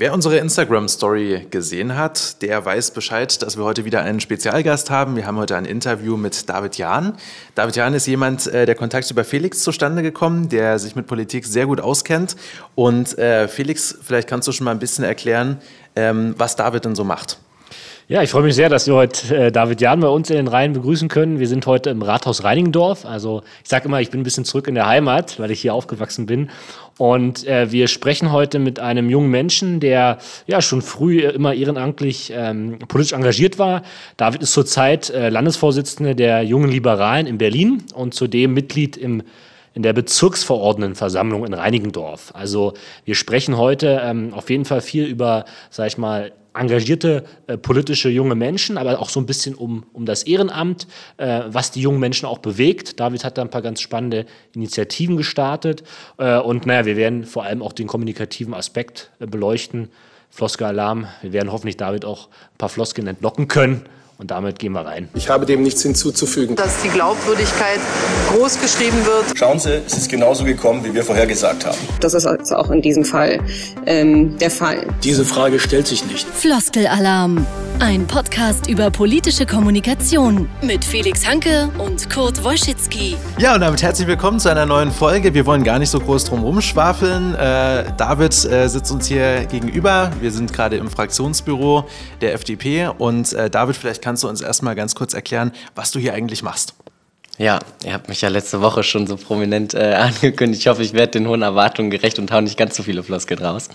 Wer unsere Instagram-Story gesehen hat, der weiß Bescheid, dass wir heute wieder einen Spezialgast haben. Wir haben heute ein Interview mit David Jahn. David Jahn ist jemand, äh, der Kontakt über Felix zustande gekommen, der sich mit Politik sehr gut auskennt. Und äh, Felix, vielleicht kannst du schon mal ein bisschen erklären, ähm, was David denn so macht. Ja, ich freue mich sehr, dass wir heute äh, David Jahn bei uns in den Reihen begrüßen können. Wir sind heute im Rathaus Reinigendorf. Also ich sage immer, ich bin ein bisschen zurück in der Heimat, weil ich hier aufgewachsen bin. Und äh, wir sprechen heute mit einem jungen Menschen, der ja schon früh immer ehrenamtlich ähm, politisch engagiert war. David ist zurzeit äh, Landesvorsitzender der Jungen Liberalen in Berlin und zudem Mitglied im in der Bezirksverordnetenversammlung in Reinigendorf. Also wir sprechen heute ähm, auf jeden Fall viel über, sag ich mal, engagierte äh, politische junge Menschen, aber auch so ein bisschen um, um das Ehrenamt, äh, was die jungen Menschen auch bewegt. David hat da ein paar ganz spannende Initiativen gestartet. Äh, und naja, wir werden vor allem auch den kommunikativen Aspekt äh, beleuchten. Floskel-Alarm. Wir werden hoffentlich David auch ein paar Floskeln entlocken können. Und damit gehen wir rein. Ich habe dem nichts hinzuzufügen. Dass die Glaubwürdigkeit groß geschrieben wird. Schauen Sie, es ist genauso gekommen, wie wir vorhergesagt haben. Das ist also auch in diesem Fall ähm, der Fall. Diese Frage stellt sich nicht. Floskelalarm. Ein Podcast über politische Kommunikation mit Felix Hanke und Kurt Wojcicki. Ja, und damit herzlich willkommen zu einer neuen Folge. Wir wollen gar nicht so groß drum rumschwafeln. Äh, David äh, sitzt uns hier gegenüber. Wir sind gerade im Fraktionsbüro der FDP. Und äh, David, vielleicht kannst du uns erstmal ganz kurz erklären, was du hier eigentlich machst. Ja, ihr habt mich ja letzte Woche schon so prominent äh, angekündigt. Ich hoffe, ich werde den hohen Erwartungen gerecht und hau nicht ganz so viele Floskeln raus.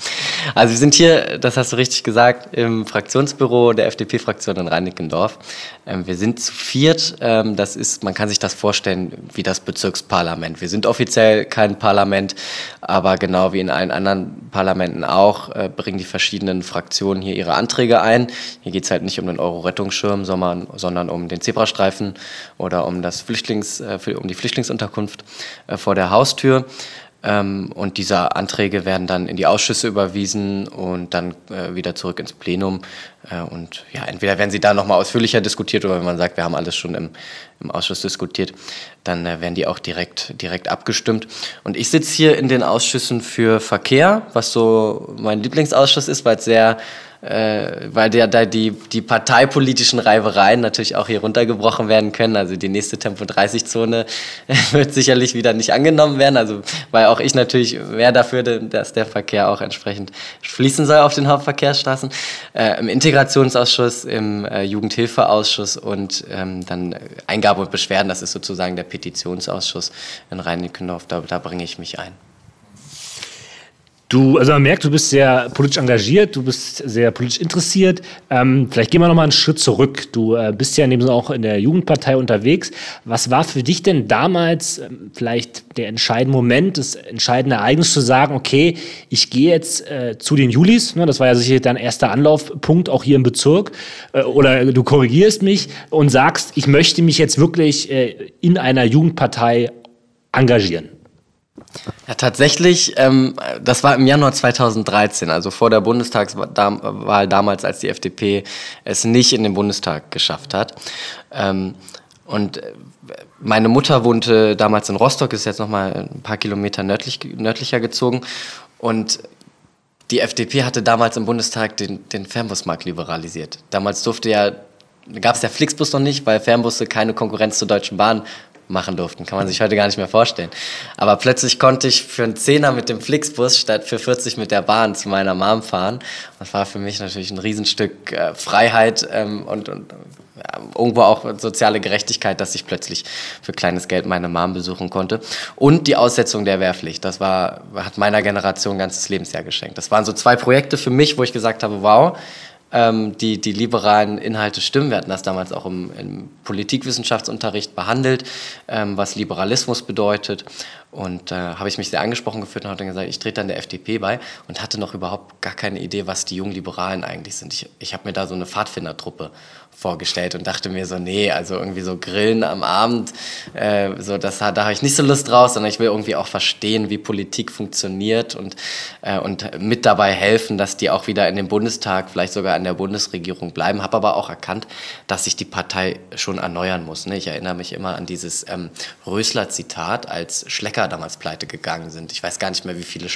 Also wir sind hier, das hast du richtig gesagt, im Fraktionsbüro der FDP-Fraktion in Reinickendorf. Ähm, wir sind zu viert. Ähm, das ist, man kann sich das vorstellen wie das Bezirksparlament. Wir sind offiziell kein Parlament, aber genau wie in allen anderen Parlamenten auch, äh, bringen die verschiedenen Fraktionen hier ihre Anträge ein. Hier geht es halt nicht um den Euro-Rettungsschirm, sondern, sondern um den Zebrastreifen oder um das Flüchtlings äh, um die Flüchtlingsunterkunft äh, vor der Haustür. Ähm, und diese Anträge werden dann in die Ausschüsse überwiesen und dann äh, wieder zurück ins Plenum. Äh, und ja, entweder werden sie da nochmal ausführlicher diskutiert oder wenn man sagt, wir haben alles schon im, im Ausschuss diskutiert, dann äh, werden die auch direkt, direkt abgestimmt. Und ich sitze hier in den Ausschüssen für Verkehr, was so mein Lieblingsausschuss ist, weil es sehr äh, weil da die, die parteipolitischen Reibereien natürlich auch hier runtergebrochen werden können. Also die nächste Tempo-30-Zone wird sicherlich wieder nicht angenommen werden. Also weil auch ich natürlich mehr dafür, dass der Verkehr auch entsprechend fließen soll auf den Hauptverkehrsstraßen. Äh, Im Integrationsausschuss, im äh, Jugendhilfeausschuss und ähm, dann Eingabe und Beschwerden, das ist sozusagen der Petitionsausschuss in Rhein-Nickendorf, da, da bringe ich mich ein. Du, also man merkt, du bist sehr politisch engagiert, du bist sehr politisch interessiert. Ähm, vielleicht gehen wir noch mal einen Schritt zurück. Du äh, bist ja neben auch in der Jugendpartei unterwegs. Was war für dich denn damals ähm, vielleicht der entscheidende Moment, das entscheidende Ereignis zu sagen, okay, ich gehe jetzt äh, zu den Julis, ne, das war ja sicher dein erster Anlaufpunkt auch hier im Bezirk, äh, oder du korrigierst mich und sagst, ich möchte mich jetzt wirklich äh, in einer Jugendpartei engagieren. Ja, tatsächlich, ähm, das war im Januar 2013, also vor der Bundestagswahl damals, als die FDP es nicht in den Bundestag geschafft hat. Ähm, und äh, meine Mutter wohnte damals in Rostock, ist jetzt nochmal ein paar Kilometer nördlich, nördlicher gezogen. Und die FDP hatte damals im Bundestag den, den Fernbusmarkt liberalisiert. Damals durfte ja, gab es der Flixbus noch nicht, weil Fernbusse keine Konkurrenz zur Deutschen Bahn machen durften. Kann man sich heute gar nicht mehr vorstellen. Aber plötzlich konnte ich für einen Zehner mit dem Flixbus statt für 40 mit der Bahn zu meiner Mom fahren. Das war für mich natürlich ein Riesenstück äh, Freiheit ähm, und, und ja, irgendwo auch soziale Gerechtigkeit, dass ich plötzlich für kleines Geld meine Mom besuchen konnte. Und die Aussetzung der Wehrpflicht. Das war, hat meiner Generation ein ganzes Lebensjahr geschenkt. Das waren so zwei Projekte für mich, wo ich gesagt habe, wow, ähm, die, die liberalen Inhalte stimmen. Wir hatten das damals auch im, im Politikwissenschaftsunterricht behandelt, ähm, was Liberalismus bedeutet. Und äh, habe ich mich sehr angesprochen gefühlt und habe dann gesagt, ich trete dann der FDP bei und hatte noch überhaupt gar keine Idee, was die jungen Liberalen eigentlich sind. Ich, ich habe mir da so eine Pfadfindertruppe vorgestellt und dachte mir so, nee, also irgendwie so Grillen am Abend, äh, so das, da habe ich nicht so Lust draus, sondern ich will irgendwie auch verstehen, wie Politik funktioniert und, äh, und mit dabei helfen, dass die auch wieder in den Bundestag, vielleicht sogar in der Bundesregierung bleiben. Habe aber auch erkannt, dass sich die Partei schon erneuern muss. Ne? Ich erinnere mich immer an dieses ähm, Rösler-Zitat, als Schlecker Schlecker damals pleite gegangen sind. Ich weiß gar nicht mehr, wie viele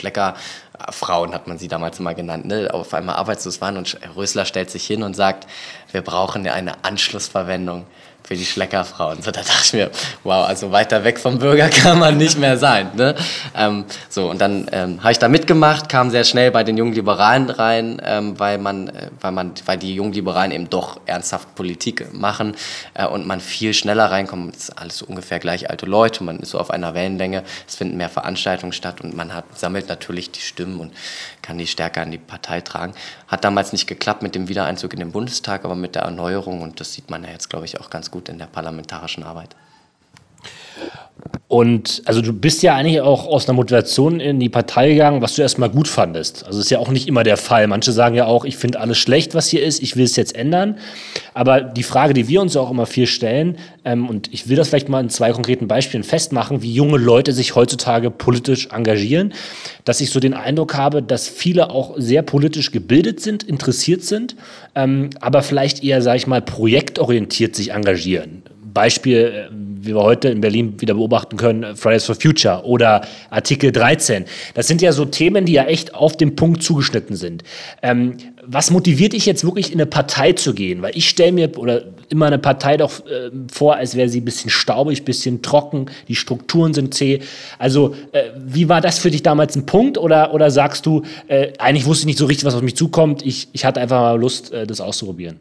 Schlecker-Frauen, hat man sie damals immer genannt, ne, auf einmal arbeitslos waren. Und Rösler stellt sich hin und sagt, wir brauchen eine Anschlussverwendung für die Schleckerfrauen. So, da dachte ich mir, wow, also weiter weg vom Bürger kann man nicht mehr sein. Ne? Ähm, so, und dann ähm, habe ich da mitgemacht, kam sehr schnell bei den jungen Liberalen rein, ähm, weil, man, äh, weil, man, weil die jungen Liberalen eben doch ernsthaft Politik machen äh, und man viel schneller reinkommt. Es ist alles so ungefähr gleich alte Leute, man ist so auf einer Wellenlänge, es finden mehr Veranstaltungen statt und man hat, sammelt natürlich die Stimmen und kann die stärker an die Partei tragen. Hat damals nicht geklappt mit dem Wiedereinzug in den Bundestag, aber mit der Erneuerung und das sieht man ja jetzt, glaube ich, auch ganz gut in der parlamentarischen Arbeit. Und also du bist ja eigentlich auch aus einer Motivation in die Partei gegangen, was du erstmal gut fandest. Also ist ja auch nicht immer der Fall. Manche sagen ja auch, ich finde alles schlecht, was hier ist, ich will es jetzt ändern. Aber die Frage, die wir uns auch immer viel stellen, ähm, und ich will das vielleicht mal in zwei konkreten Beispielen festmachen, wie junge Leute sich heutzutage politisch engagieren, dass ich so den Eindruck habe, dass viele auch sehr politisch gebildet sind, interessiert sind, ähm, aber vielleicht eher, sage ich mal, projektorientiert sich engagieren. Beispiel, äh, wie wir heute in Berlin wieder beobachten können, Fridays for Future oder Artikel 13. Das sind ja so Themen, die ja echt auf den Punkt zugeschnitten sind. Ähm, was motiviert dich jetzt wirklich in eine Partei zu gehen? Weil ich stelle mir oder immer eine Partei doch äh, vor, als wäre sie ein bisschen staubig, ein bisschen trocken, die Strukturen sind zäh. Also äh, wie war das für dich damals ein Punkt oder, oder sagst du, äh, eigentlich wusste ich nicht so richtig, was auf mich zukommt, ich, ich hatte einfach mal Lust, äh, das auszuprobieren?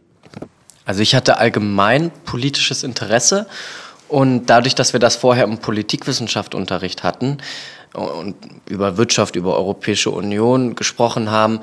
Also ich hatte allgemein politisches Interesse und dadurch, dass wir das vorher im Politikwissenschaft-Unterricht hatten und über Wirtschaft, über Europäische Union gesprochen haben,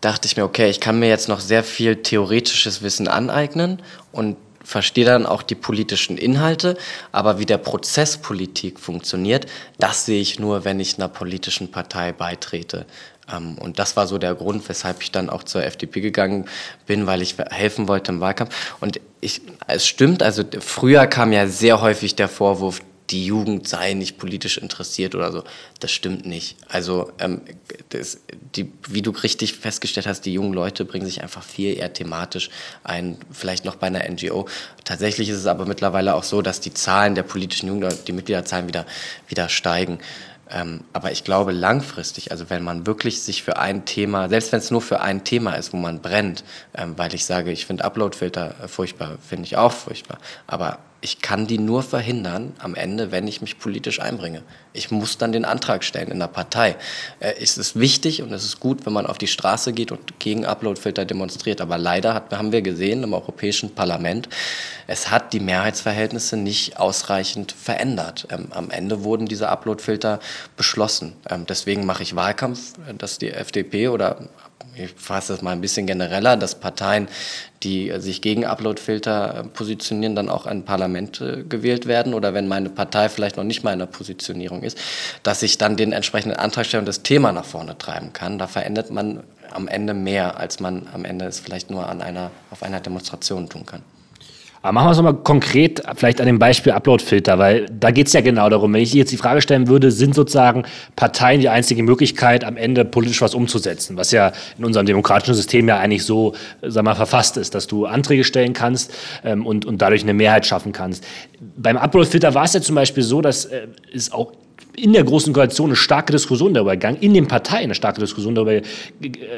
dachte ich mir, okay, ich kann mir jetzt noch sehr viel theoretisches Wissen aneignen und verstehe dann auch die politischen Inhalte, aber wie der Prozess Politik funktioniert, das sehe ich nur, wenn ich einer politischen Partei beitrete. Ähm, und das war so der Grund, weshalb ich dann auch zur FDP gegangen bin, weil ich helfen wollte im Wahlkampf. Und ich, es stimmt, also früher kam ja sehr häufig der Vorwurf, die Jugend sei nicht politisch interessiert oder so. Das stimmt nicht. Also, ähm, das, die, wie du richtig festgestellt hast, die jungen Leute bringen sich einfach viel eher thematisch ein, vielleicht noch bei einer NGO. Tatsächlich ist es aber mittlerweile auch so, dass die Zahlen der politischen Jugend, die Mitgliederzahlen wieder, wieder steigen. Ähm, aber ich glaube langfristig, also wenn man wirklich sich für ein Thema, selbst wenn es nur für ein Thema ist, wo man brennt, ähm, weil ich sage, ich finde Uploadfilter äh, furchtbar, finde ich auch furchtbar, aber ich kann die nur verhindern am Ende, wenn ich mich politisch einbringe. Ich muss dann den Antrag stellen in der Partei. Äh, es ist wichtig und es ist gut, wenn man auf die Straße geht und gegen Uploadfilter demonstriert. Aber leider hat, haben wir gesehen im Europäischen Parlament, es hat die Mehrheitsverhältnisse nicht ausreichend verändert. Ähm, am Ende wurden diese Uploadfilter beschlossen. Ähm, deswegen mache ich Wahlkampf, äh, dass die FDP oder ich fasse das mal ein bisschen genereller, dass Parteien, die sich gegen Uploadfilter äh, positionieren, dann auch ein Parlament äh, gewählt werden oder wenn meine Partei vielleicht noch nicht mal in der Positionierung ist, dass ich dann den entsprechenden Antrag stelle und das Thema nach vorne treiben kann. Da verändert man am Ende mehr, als man am Ende es vielleicht nur an einer, auf einer Demonstration tun kann. Aber machen wir es nochmal konkret, vielleicht an dem Beispiel Uploadfilter, weil da geht es ja genau darum. Wenn ich jetzt die Frage stellen würde, sind sozusagen Parteien die einzige Möglichkeit, am Ende politisch was umzusetzen, was ja in unserem demokratischen System ja eigentlich so, sag mal, verfasst ist, dass du Anträge stellen kannst ähm, und, und dadurch eine Mehrheit schaffen kannst. Beim Uploadfilter war es ja zum Beispiel so, dass äh, es auch in der Großen Koalition eine starke Diskussion darüber gegangen, in den Parteien eine starke Diskussion darüber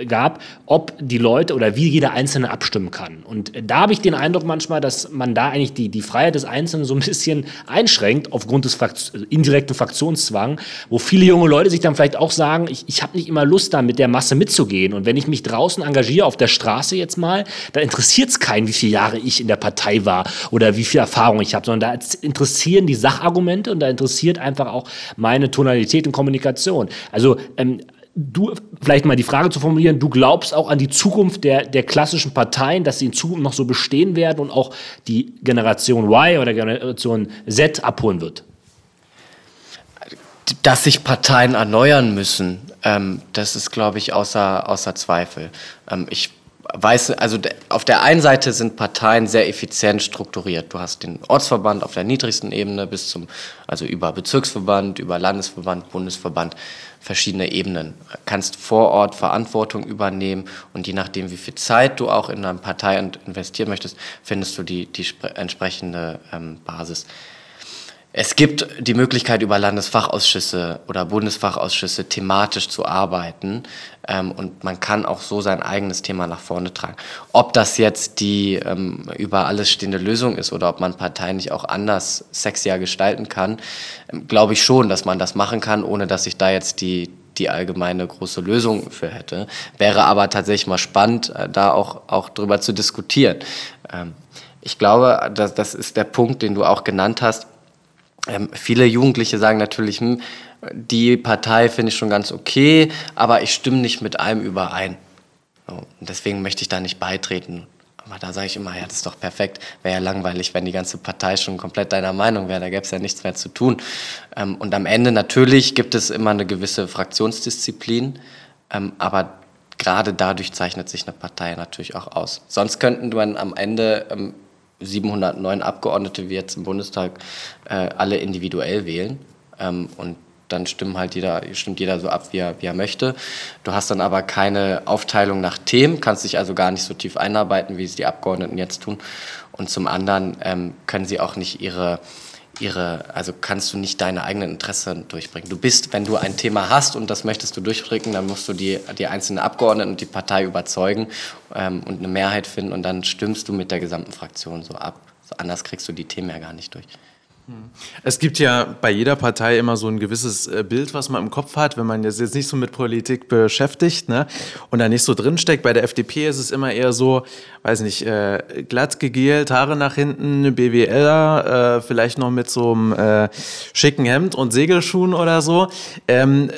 gab, ob die Leute oder wie jeder Einzelne abstimmen kann. Und da habe ich den Eindruck manchmal, dass man da eigentlich die, die Freiheit des Einzelnen so ein bisschen einschränkt aufgrund des Frakt indirekten Fraktionszwang, wo viele junge Leute sich dann vielleicht auch sagen, ich, ich habe nicht immer Lust, da mit der Masse mitzugehen. Und wenn ich mich draußen engagiere, auf der Straße jetzt mal, da interessiert es keinen, wie viele Jahre ich in der Partei war oder wie viel Erfahrung ich habe, sondern da interessieren die Sachargumente und da interessiert einfach auch mein meine Tonalität und Kommunikation. Also ähm, du, vielleicht mal die Frage zu formulieren, du glaubst auch an die Zukunft der, der klassischen Parteien, dass sie in Zukunft noch so bestehen werden und auch die Generation Y oder Generation Z abholen wird? Dass sich Parteien erneuern müssen, ähm, das ist, glaube ich, außer, außer Zweifel. Ähm, ich weiß, also auf der einen Seite sind Parteien sehr effizient strukturiert. Du hast den Ortsverband auf der niedrigsten Ebene bis zum, also über Bezirksverband, über Landesverband, Bundesverband, verschiedene Ebenen. Kannst vor Ort Verantwortung übernehmen und je nachdem, wie viel Zeit du auch in eine Partei investieren möchtest, findest du die, die entsprechende ähm, Basis. Es gibt die Möglichkeit, über Landesfachausschüsse oder Bundesfachausschüsse thematisch zu arbeiten. Ähm, und man kann auch so sein eigenes Thema nach vorne tragen. Ob das jetzt die ähm, über alles stehende Lösung ist oder ob man Parteien nicht auch anders sexier gestalten kann, ähm, glaube ich schon, dass man das machen kann, ohne dass ich da jetzt die, die allgemeine große Lösung für hätte. Wäre aber tatsächlich mal spannend, äh, da auch, auch drüber zu diskutieren. Ähm, ich glaube, das, das ist der Punkt, den du auch genannt hast ähm, viele Jugendliche sagen natürlich, hm, die Partei finde ich schon ganz okay, aber ich stimme nicht mit allem überein. So, deswegen möchte ich da nicht beitreten. Aber da sage ich immer, ja, das ist doch perfekt. Wäre ja langweilig, wenn die ganze Partei schon komplett deiner Meinung wäre. Da gäbe es ja nichts mehr zu tun. Ähm, und am Ende natürlich gibt es immer eine gewisse Fraktionsdisziplin, ähm, aber gerade dadurch zeichnet sich eine Partei natürlich auch aus. Sonst könnten man am Ende ähm, 709 Abgeordnete wie jetzt im Bundestag äh, alle individuell wählen. Ähm, und dann stimmen halt jeder, stimmt jeder so ab, wie er, wie er möchte. Du hast dann aber keine Aufteilung nach Themen, kannst dich also gar nicht so tief einarbeiten, wie es die Abgeordneten jetzt tun. Und zum anderen ähm, können sie auch nicht ihre ihre, also kannst du nicht deine eigenen Interessen durchbringen. Du bist, wenn du ein Thema hast und das möchtest du durchbringen, dann musst du die, die einzelnen Abgeordneten und die Partei überzeugen ähm, und eine Mehrheit finden und dann stimmst du mit der gesamten Fraktion so ab. So anders kriegst du die Themen ja gar nicht durch. Es gibt ja bei jeder Partei immer so ein gewisses äh, Bild, was man im Kopf hat, wenn man jetzt nicht so mit Politik beschäftigt ne? und da nicht so drinsteckt. Bei der FDP ist es immer eher so, weiß nicht, äh, glatt gegelt, Haare nach hinten, BWLer, äh, vielleicht noch mit so einem äh, schicken Hemd und Segelschuhen oder so. Ähm,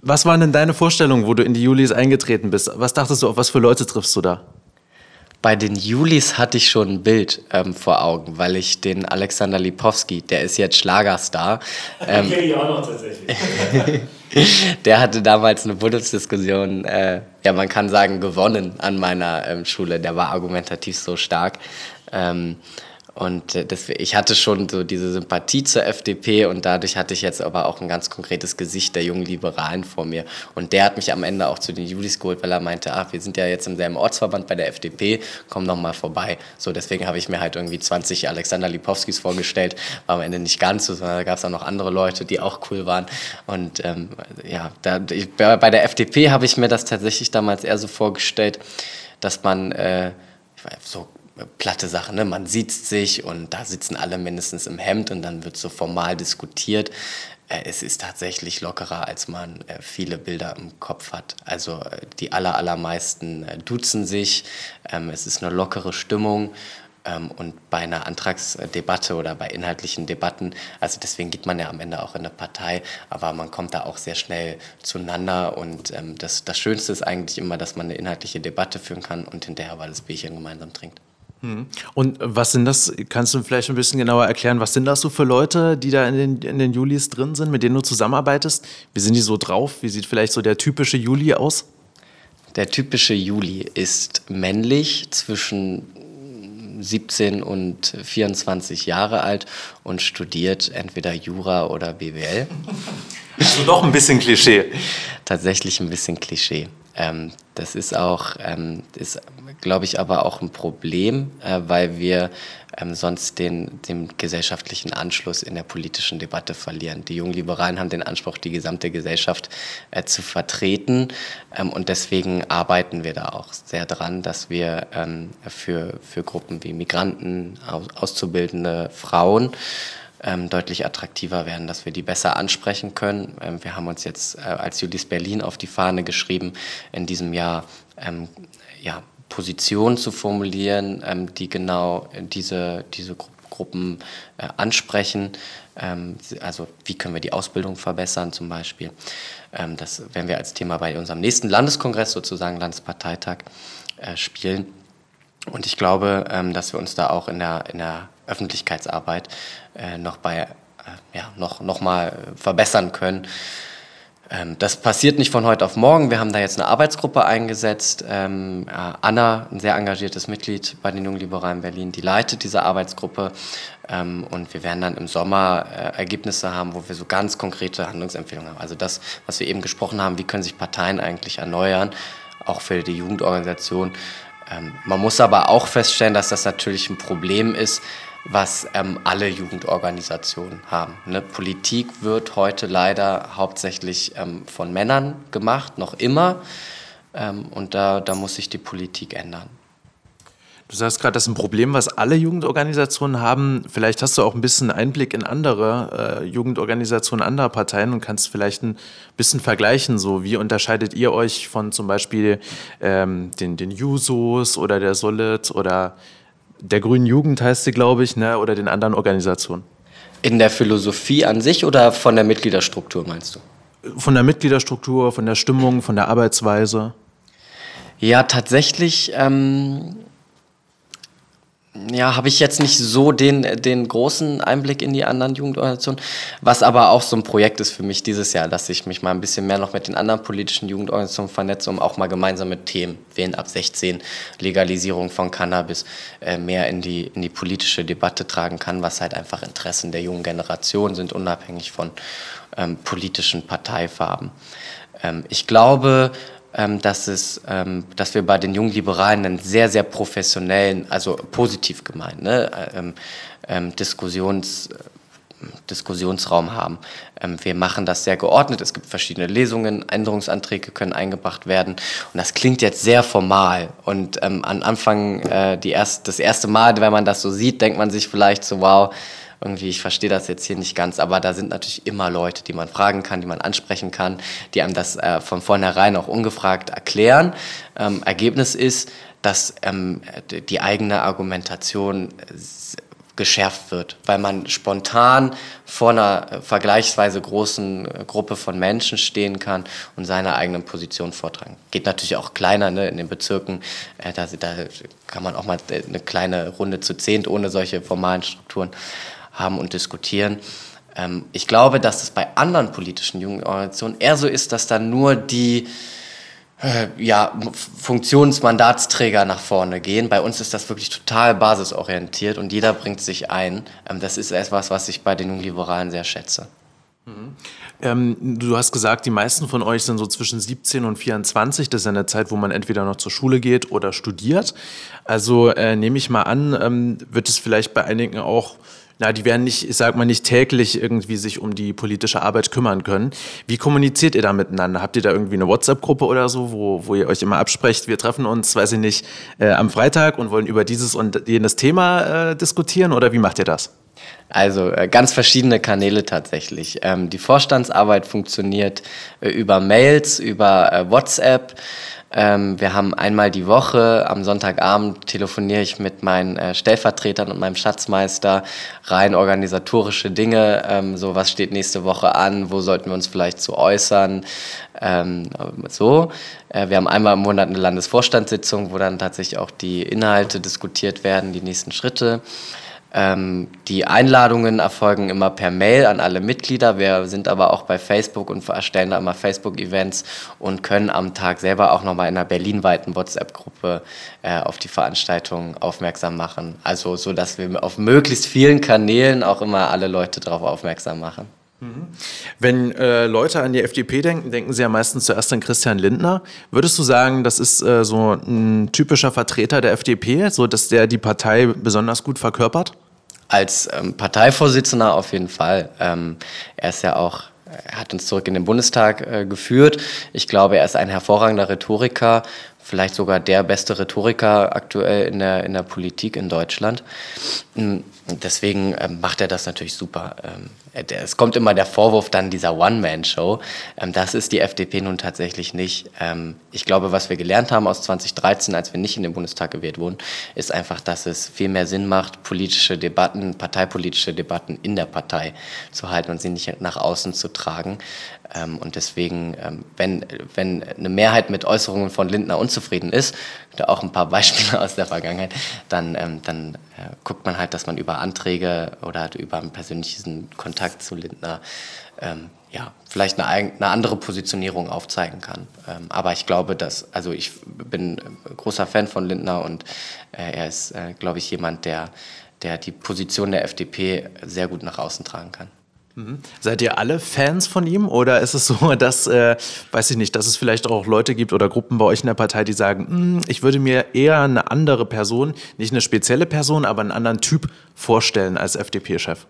was waren denn deine Vorstellungen, wo du in die Julis eingetreten bist? Was dachtest du, auf was für Leute triffst du da? Bei den Julis hatte ich schon ein Bild ähm, vor Augen, weil ich den Alexander Lipowski, der ist jetzt Schlagerstar. Ähm, okay, ja, noch tatsächlich. der hatte damals eine Bundesdiskussion, äh, ja, man kann sagen, gewonnen an meiner ähm, Schule. Der war argumentativ so stark. Ähm, und äh, das, ich hatte schon so diese Sympathie zur FDP und dadurch hatte ich jetzt aber auch ein ganz konkretes Gesicht der jungen Liberalen vor mir. Und der hat mich am Ende auch zu den Julis geholt, weil er meinte, ach, wir sind ja jetzt im selben Ortsverband bei der FDP, komm noch mal vorbei. So, deswegen habe ich mir halt irgendwie 20 Alexander Lipowskis vorgestellt, war am Ende nicht ganz so, sondern da gab es auch noch andere Leute, die auch cool waren. Und ähm, ja, da, ich, bei der FDP habe ich mir das tatsächlich damals eher so vorgestellt, dass man äh, so platte Sache, ne? man sieht sich und da sitzen alle mindestens im Hemd und dann wird so formal diskutiert. Äh, es ist tatsächlich lockerer, als man äh, viele Bilder im Kopf hat. Also äh, die aller, allermeisten duzen sich, ähm, es ist eine lockere Stimmung ähm, und bei einer Antragsdebatte oder bei inhaltlichen Debatten, also deswegen geht man ja am Ende auch in eine Partei, aber man kommt da auch sehr schnell zueinander und ähm, das, das Schönste ist eigentlich immer, dass man eine inhaltliche Debatte führen kann und hinterher aber das Bierchen gemeinsam trinkt. Mhm. Und was sind das, kannst du vielleicht ein bisschen genauer erklären, was sind das so für Leute, die da in den, in den Julis drin sind, mit denen du zusammenarbeitest? Wie sind die so drauf? Wie sieht vielleicht so der typische Juli aus? Der typische Juli ist männlich zwischen 17 und 24 Jahre alt und studiert entweder Jura oder BWL. So doch ein bisschen Klischee. Tatsächlich ein bisschen Klischee. Ähm, das ist auch, ähm, ist, glaube ich, aber auch ein Problem, äh, weil wir ähm, sonst den, den gesellschaftlichen Anschluss in der politischen Debatte verlieren. Die jungen Liberalen haben den Anspruch, die gesamte Gesellschaft äh, zu vertreten ähm, und deswegen arbeiten wir da auch sehr dran, dass wir ähm, für, für Gruppen wie Migranten, Aus, Auszubildende, Frauen, ähm, deutlich attraktiver werden, dass wir die besser ansprechen können. Ähm, wir haben uns jetzt äh, als Julis Berlin auf die Fahne geschrieben, in diesem Jahr ähm, ja, Positionen zu formulieren, ähm, die genau diese, diese Gru Gruppen äh, ansprechen. Ähm, also wie können wir die Ausbildung verbessern zum Beispiel. Ähm, das werden wir als Thema bei unserem nächsten Landeskongress, sozusagen Landesparteitag, äh, spielen. Und ich glaube, dass wir uns da auch in der, in der Öffentlichkeitsarbeit äh, noch bei äh, ja, noch, noch mal verbessern können. Ähm, das passiert nicht von heute auf morgen. Wir haben da jetzt eine Arbeitsgruppe eingesetzt. Ähm, äh, Anna, ein sehr engagiertes Mitglied bei den Jungen Liberalen Berlin, die leitet diese Arbeitsgruppe. Ähm, und wir werden dann im Sommer äh, Ergebnisse haben, wo wir so ganz konkrete Handlungsempfehlungen haben. Also das, was wir eben gesprochen haben, wie können sich Parteien eigentlich erneuern, auch für die Jugendorganisation man muss aber auch feststellen, dass das natürlich ein Problem ist, was ähm, alle Jugendorganisationen haben. Ne? Politik wird heute leider hauptsächlich ähm, von Männern gemacht, noch immer. Ähm, und da, da muss sich die Politik ändern. Du sagst gerade, das ist ein Problem, was alle Jugendorganisationen haben. Vielleicht hast du auch ein bisschen Einblick in andere äh, Jugendorganisationen anderer Parteien und kannst vielleicht ein bisschen vergleichen. So, wie unterscheidet ihr euch von zum Beispiel ähm, den, den Jusos oder der Solid oder der Grünen Jugend heißt sie, glaube ich, ne, oder den anderen Organisationen? In der Philosophie an sich oder von der Mitgliederstruktur meinst du? Von der Mitgliederstruktur, von der Stimmung, von der Arbeitsweise. Ja, tatsächlich ähm, ja, habe ich jetzt nicht so den, den großen Einblick in die anderen Jugendorganisationen, was aber auch so ein Projekt ist für mich dieses Jahr, dass ich mich mal ein bisschen mehr noch mit den anderen politischen Jugendorganisationen vernetze, um auch mal gemeinsame Themen, Wählen ab 16, Legalisierung von Cannabis, äh, mehr in die, in die politische Debatte tragen kann, was halt einfach Interessen der jungen Generation sind, unabhängig von ähm, politischen Parteifarben. Ähm, ich glaube, dass, es, ähm, dass wir bei den jungen Liberalen einen sehr, sehr professionellen, also positiv gemeint, ne, ähm, ähm Diskussions, Diskussionsraum haben. Ähm, wir machen das sehr geordnet. Es gibt verschiedene Lesungen, Änderungsanträge können eingebracht werden. Und das klingt jetzt sehr formal. Und ähm, am Anfang, äh, die erst, das erste Mal, wenn man das so sieht, denkt man sich vielleicht so, wow, irgendwie, ich verstehe das jetzt hier nicht ganz, aber da sind natürlich immer Leute, die man fragen kann, die man ansprechen kann, die einem das äh, von vornherein auch ungefragt erklären. Ähm, Ergebnis ist, dass ähm, die eigene Argumentation geschärft wird, weil man spontan vor einer vergleichsweise großen Gruppe von Menschen stehen kann und seine eigenen Positionen vortragen. Geht natürlich auch kleiner ne, in den Bezirken, äh, da, da, kann man auch mal äh, eine kleine Runde zu zehnt ohne solche formalen Strukturen haben und diskutieren. Ähm, ich glaube, dass es bei anderen politischen Jugendorganisationen eher so ist, dass dann nur die äh, ja, Funktionsmandatsträger nach vorne gehen. Bei uns ist das wirklich total basisorientiert und jeder bringt sich ein. Ähm, das ist etwas, was ich bei den Jungliberalen sehr schätze. Mhm. Ähm, du hast gesagt, die meisten von euch sind so zwischen 17 und 24. Das ist eine Zeit, wo man entweder noch zur Schule geht oder studiert. Also äh, nehme ich mal an, ähm, wird es vielleicht bei einigen auch na, die werden nicht, ich sag mal, nicht täglich irgendwie sich um die politische Arbeit kümmern können. Wie kommuniziert ihr da miteinander? Habt ihr da irgendwie eine WhatsApp-Gruppe oder so, wo, wo ihr euch immer absprecht, wir treffen uns, weiß ich nicht, äh, am Freitag und wollen über dieses und jenes Thema äh, diskutieren oder wie macht ihr das? Also äh, ganz verschiedene Kanäle tatsächlich. Ähm, die Vorstandsarbeit funktioniert äh, über Mails, über äh, WhatsApp. Ähm, wir haben einmal die Woche, am Sonntagabend telefoniere ich mit meinen äh, Stellvertretern und meinem Schatzmeister rein organisatorische Dinge, ähm, so was steht nächste Woche an, wo sollten wir uns vielleicht zu äußern, ähm, so. Äh, wir haben einmal im Monat eine Landesvorstandssitzung, wo dann tatsächlich auch die Inhalte diskutiert werden, die nächsten Schritte. Ähm, die Einladungen erfolgen immer per Mail an alle Mitglieder. Wir sind aber auch bei Facebook und erstellen da immer Facebook-Events und können am Tag selber auch nochmal in einer berlinweiten WhatsApp-Gruppe äh, auf die Veranstaltung aufmerksam machen. Also so, dass wir auf möglichst vielen Kanälen auch immer alle Leute darauf aufmerksam machen. Mhm. Wenn äh, Leute an die FDP denken, denken sie ja meistens zuerst an Christian Lindner. Würdest du sagen, das ist äh, so ein typischer Vertreter der FDP, so dass der die Partei besonders gut verkörpert? Als ähm, Parteivorsitzender auf jeden Fall. Ähm, er ist ja auch, er hat uns zurück in den Bundestag äh, geführt. Ich glaube, er ist ein hervorragender Rhetoriker, vielleicht sogar der beste Rhetoriker aktuell in der, in der Politik in Deutschland. Mm, deswegen ähm, macht er das natürlich super. Ähm, es kommt immer der Vorwurf dann dieser One-Man-Show. Ähm, das ist die FDP nun tatsächlich nicht. Ähm, ich glaube, was wir gelernt haben aus 2013, als wir nicht in den Bundestag gewählt wurden, ist einfach, dass es viel mehr Sinn macht, politische Debatten, parteipolitische Debatten in der Partei zu halten und sie nicht nach außen zu tragen. Ähm, und deswegen, wenn, wenn eine Mehrheit mit Äußerungen von Lindner unzufrieden ist, da auch ein paar Beispiele aus der Vergangenheit, dann, dann äh, guckt man halt, dass man über Anträge oder über einen persönlichen Kontakt Kontakt zu Lindner ähm, ja, vielleicht eine, eine, andere Positionierung aufzeigen kann. Ähm, aber ich glaube, dass, also ich bin großer Fan von Lindner und äh, er ist, äh, glaube ich, jemand, der, der die Position der FDP sehr gut nach außen tragen kann. Mhm. Seid ihr alle Fans von ihm oder ist es so, dass, äh, weiß ich nicht, dass es vielleicht auch Leute gibt oder Gruppen bei euch in der Partei, die sagen, hm, ich würde mir eher eine andere Person, nicht eine spezielle Person, aber einen anderen Typ vorstellen als FDP-Chef?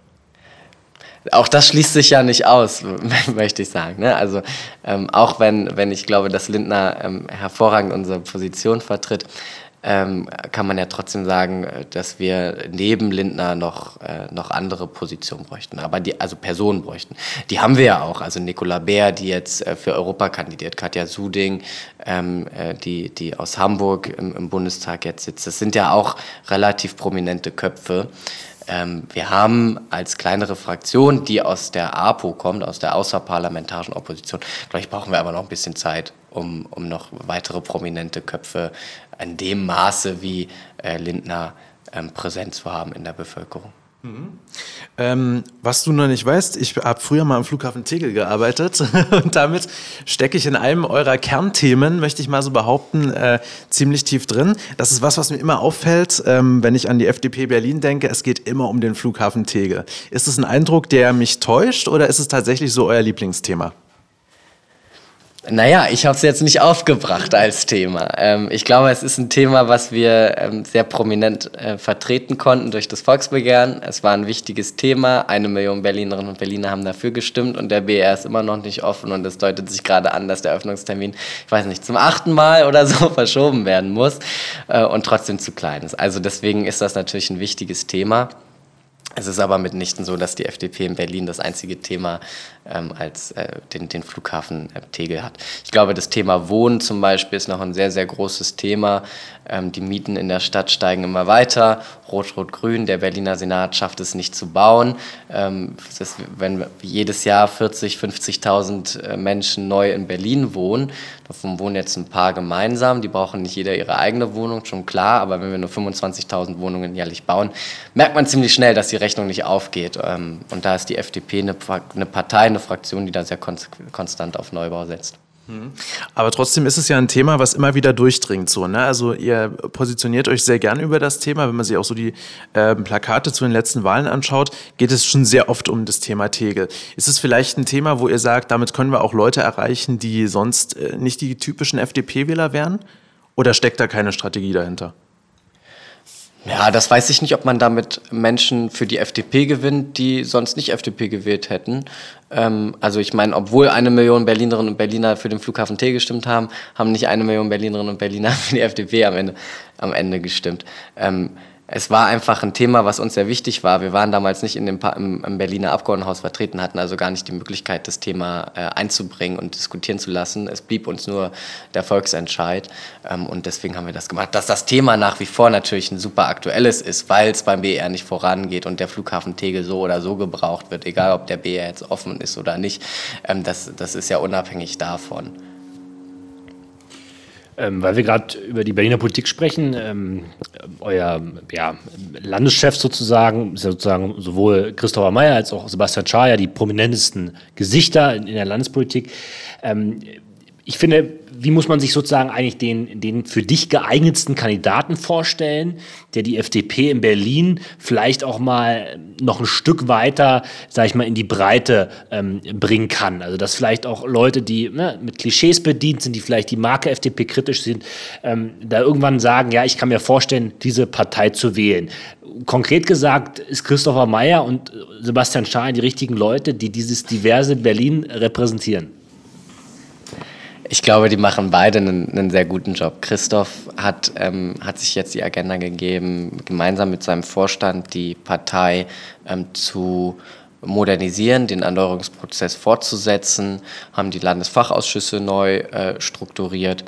Auch das schließt sich ja nicht aus, möchte ich sagen. Ne? Also ähm, auch wenn, wenn ich glaube, dass Lindner ähm, hervorragend unsere Position vertritt, ähm, kann man ja trotzdem sagen, äh, dass wir neben Lindner noch, äh, noch andere Positionen bräuchten, aber die, also Personen bräuchten. Die haben wir ja auch, also Nicola Bär, die jetzt äh, für Europa kandidiert, Katja Suding, ähm, äh, die, die aus Hamburg im, im Bundestag jetzt sitzt. Das sind ja auch relativ prominente Köpfe. Ähm, wir haben als kleinere Fraktion, die aus der APO kommt, aus der außerparlamentarischen Opposition, ich, brauchen wir aber noch ein bisschen Zeit, um, um noch weitere prominente Köpfe in dem Maße wie äh, Lindner ähm, präsent zu haben in der Bevölkerung. Ähm, was du noch nicht weißt, ich habe früher mal am Flughafen Tegel gearbeitet und damit stecke ich in einem eurer Kernthemen, möchte ich mal so behaupten, äh, ziemlich tief drin. Das ist was, was mir immer auffällt, ähm, wenn ich an die FDP Berlin denke. Es geht immer um den Flughafen Tegel. Ist es ein Eindruck, der mich täuscht oder ist es tatsächlich so euer Lieblingsthema? Naja, ich habe es jetzt nicht aufgebracht als Thema. Ähm, ich glaube, es ist ein Thema, was wir ähm, sehr prominent äh, vertreten konnten durch das Volksbegehren. Es war ein wichtiges Thema. Eine Million Berlinerinnen und Berliner haben dafür gestimmt und der BR ist immer noch nicht offen und es deutet sich gerade an, dass der Öffnungstermin, ich weiß nicht, zum achten Mal oder so verschoben werden muss äh, und trotzdem zu klein ist. Also deswegen ist das natürlich ein wichtiges Thema. Es ist aber mitnichten so, dass die FDP in Berlin das einzige Thema ähm, als äh, den, den Flughafen äh, Tegel hat. Ich glaube, das Thema Wohnen zum Beispiel ist noch ein sehr, sehr großes Thema. Ähm, die Mieten in der Stadt steigen immer weiter. Rot-Rot-Grün, der Berliner Senat schafft es nicht zu bauen. Ähm, ist, wenn jedes Jahr 40, 50.000 äh, Menschen neu in Berlin wohnen, davon wohnen jetzt ein paar gemeinsam, die brauchen nicht jeder ihre eigene Wohnung, schon klar, aber wenn wir nur 25.000 Wohnungen jährlich bauen, merkt man ziemlich schnell, dass die Rechnung nicht aufgeht. Ähm, und da ist die FDP eine, eine Partei, eine Fraktion, die da sehr konstant auf Neubau setzt. Mhm. Aber trotzdem ist es ja ein Thema, was immer wieder durchdringt. So, ne? Also ihr positioniert euch sehr gern über das Thema. Wenn man sich auch so die äh, Plakate zu den letzten Wahlen anschaut, geht es schon sehr oft um das Thema Tegel. Ist es vielleicht ein Thema, wo ihr sagt, damit können wir auch Leute erreichen, die sonst äh, nicht die typischen FDP-Wähler wären? Oder steckt da keine Strategie dahinter? Ja, das weiß ich nicht, ob man damit Menschen für die FDP gewinnt, die sonst nicht FDP gewählt hätten. Ähm, also ich meine, obwohl eine Million Berlinerinnen und Berliner für den Flughafen T gestimmt haben, haben nicht eine Million Berlinerinnen und Berliner für die FDP am Ende, am Ende gestimmt. Ähm, es war einfach ein Thema, was uns sehr wichtig war. Wir waren damals nicht in dem im, im Berliner Abgeordnetenhaus vertreten, hatten also gar nicht die Möglichkeit, das Thema äh, einzubringen und diskutieren zu lassen. Es blieb uns nur der Volksentscheid ähm, und deswegen haben wir das gemacht. Dass das Thema nach wie vor natürlich ein super aktuelles ist, weil es beim BR nicht vorangeht und der Flughafen Tegel so oder so gebraucht wird, egal ob der BR jetzt offen ist oder nicht, ähm, das, das ist ja unabhängig davon. Ähm, weil wir gerade über die Berliner Politik sprechen, ähm, euer ja, Landeschef sozusagen, ist ja sozusagen sowohl Christopher Mayer als auch Sebastian Schaar ja die prominentesten Gesichter in, in der Landespolitik. Ähm, ich finde, wie muss man sich sozusagen eigentlich den, den für dich geeignetsten Kandidaten vorstellen, der die FDP in Berlin vielleicht auch mal noch ein Stück weiter, sag ich mal, in die Breite ähm, bringen kann? Also, dass vielleicht auch Leute, die ne, mit Klischees bedient sind, die vielleicht die Marke FDP kritisch sind, ähm, da irgendwann sagen, ja, ich kann mir vorstellen, diese Partei zu wählen. Konkret gesagt ist Christopher Meyer und Sebastian Schaar die richtigen Leute, die dieses diverse Berlin repräsentieren. Ich glaube, die machen beide einen, einen sehr guten Job. Christoph hat, ähm, hat sich jetzt die Agenda gegeben, gemeinsam mit seinem Vorstand die Partei ähm, zu modernisieren, den Erneuerungsprozess fortzusetzen, haben die Landesfachausschüsse neu äh, strukturiert,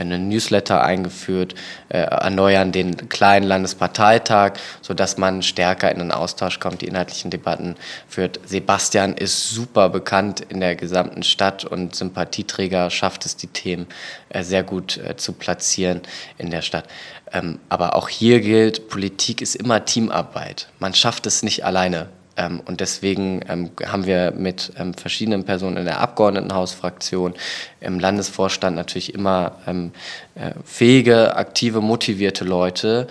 einen Newsletter eingeführt, äh, erneuern den kleinen Landesparteitag, sodass man stärker in den Austausch kommt, die inhaltlichen Debatten führt. Sebastian ist super bekannt in der gesamten Stadt und Sympathieträger schafft es, die Themen äh, sehr gut äh, zu platzieren in der Stadt. Ähm, aber auch hier gilt, Politik ist immer Teamarbeit. Man schafft es nicht alleine. Ähm, und deswegen ähm, haben wir mit ähm, verschiedenen Personen in der Abgeordnetenhausfraktion, im Landesvorstand natürlich immer äh, fähige, aktive, motivierte Leute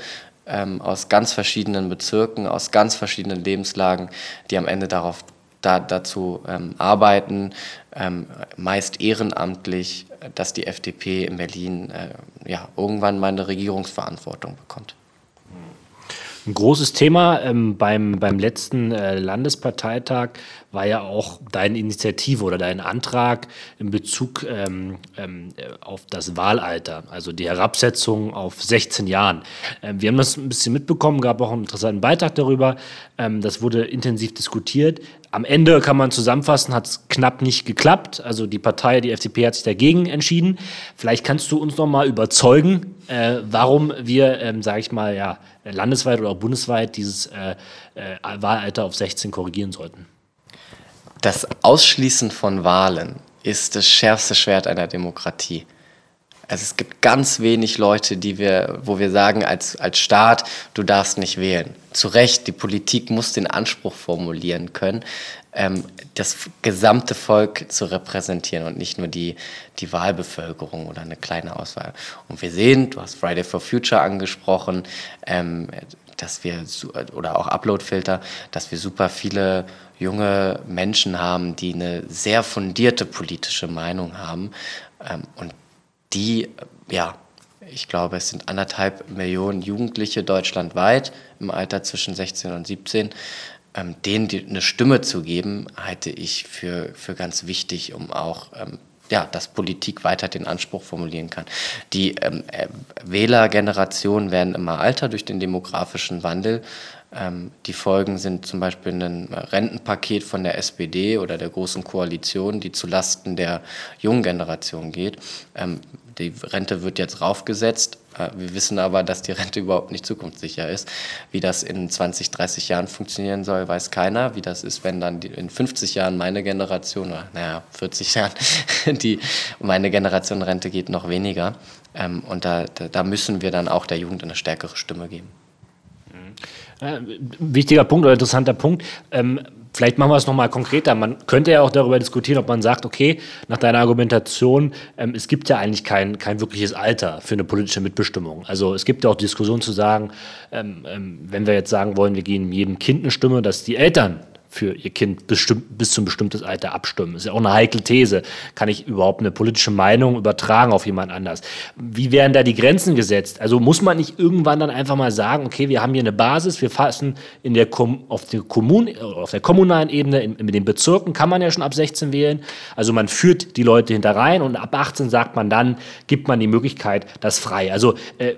aus ganz verschiedenen Bezirken, aus ganz verschiedenen Lebenslagen, die am Ende darauf da, dazu ähm, arbeiten, ähm, meist ehrenamtlich, dass die FDP in Berlin äh, ja, irgendwann mal eine Regierungsverantwortung bekommt. Ein großes Thema ähm, beim, beim letzten äh, Landesparteitag war ja auch deine Initiative oder dein Antrag in Bezug ähm, ähm, auf das Wahlalter, also die Herabsetzung auf 16 Jahren. Ähm, wir haben das ein bisschen mitbekommen, gab auch einen interessanten Beitrag darüber. Ähm, das wurde intensiv diskutiert. Am Ende kann man zusammenfassen, hat es knapp nicht geklappt. Also die Partei, die FDP hat sich dagegen entschieden. Vielleicht kannst du uns noch mal überzeugen, äh, warum wir, ähm, sage ich mal, ja, landesweit oder auch bundesweit dieses äh, äh, Wahlalter auf 16 korrigieren sollten. Das Ausschließen von Wahlen ist das schärfste Schwert einer Demokratie. Also es gibt ganz wenig Leute, die wir, wo wir sagen als, als Staat, du darfst nicht wählen. Zu Recht, die Politik muss den Anspruch formulieren können, ähm, das gesamte Volk zu repräsentieren und nicht nur die, die Wahlbevölkerung oder eine kleine Auswahl. Und wir sehen, du hast Friday for Future angesprochen, ähm, dass wir, oder auch Uploadfilter, dass wir super viele junge Menschen haben, die eine sehr fundierte politische Meinung haben. Ähm, und die, ja, ich glaube, es sind anderthalb Millionen Jugendliche deutschlandweit im Alter zwischen 16 und 17. Ähm, denen eine Stimme zu geben, halte ich für, für ganz wichtig, um auch ähm, ja, dass Politik weiter den Anspruch formulieren kann. Die ähm, äh, Wählergenerationen werden immer alter durch den demografischen Wandel. Ähm, die Folgen sind zum Beispiel ein Rentenpaket von der SPD oder der Großen Koalition, die zulasten der jungen Generation geht. Ähm, die Rente wird jetzt raufgesetzt. Äh, wir wissen aber, dass die Rente überhaupt nicht zukunftssicher ist. Wie das in 20, 30 Jahren funktionieren soll, weiß keiner. Wie das ist, wenn dann in 50 Jahren meine Generation, oder naja, 40 Jahren, die meine Generation Rente geht, noch weniger. Ähm, und da, da müssen wir dann auch der Jugend eine stärkere Stimme geben. Äh, wichtiger Punkt oder interessanter Punkt. Ähm, vielleicht machen wir es nochmal konkreter. Man könnte ja auch darüber diskutieren, ob man sagt, okay, nach deiner Argumentation, ähm, es gibt ja eigentlich kein, kein wirkliches Alter für eine politische Mitbestimmung. Also es gibt ja auch Diskussionen zu sagen, ähm, ähm wenn wir jetzt sagen wollen, wir geben jedem Kind eine Stimme, dass die Eltern für ihr Kind bestimmt, bis zum bestimmtes Alter abstimmen. Ist ja auch eine heikle These. Kann ich überhaupt eine politische Meinung übertragen auf jemand anders? Wie werden da die Grenzen gesetzt? Also muss man nicht irgendwann dann einfach mal sagen, okay, wir haben hier eine Basis, wir fassen in der Kom auf, der Kommun auf der kommunalen Ebene, in, in den Bezirken kann man ja schon ab 16 wählen. Also man führt die Leute hinter rein und ab 18 sagt man dann, gibt man die Möglichkeit, das frei. Also äh,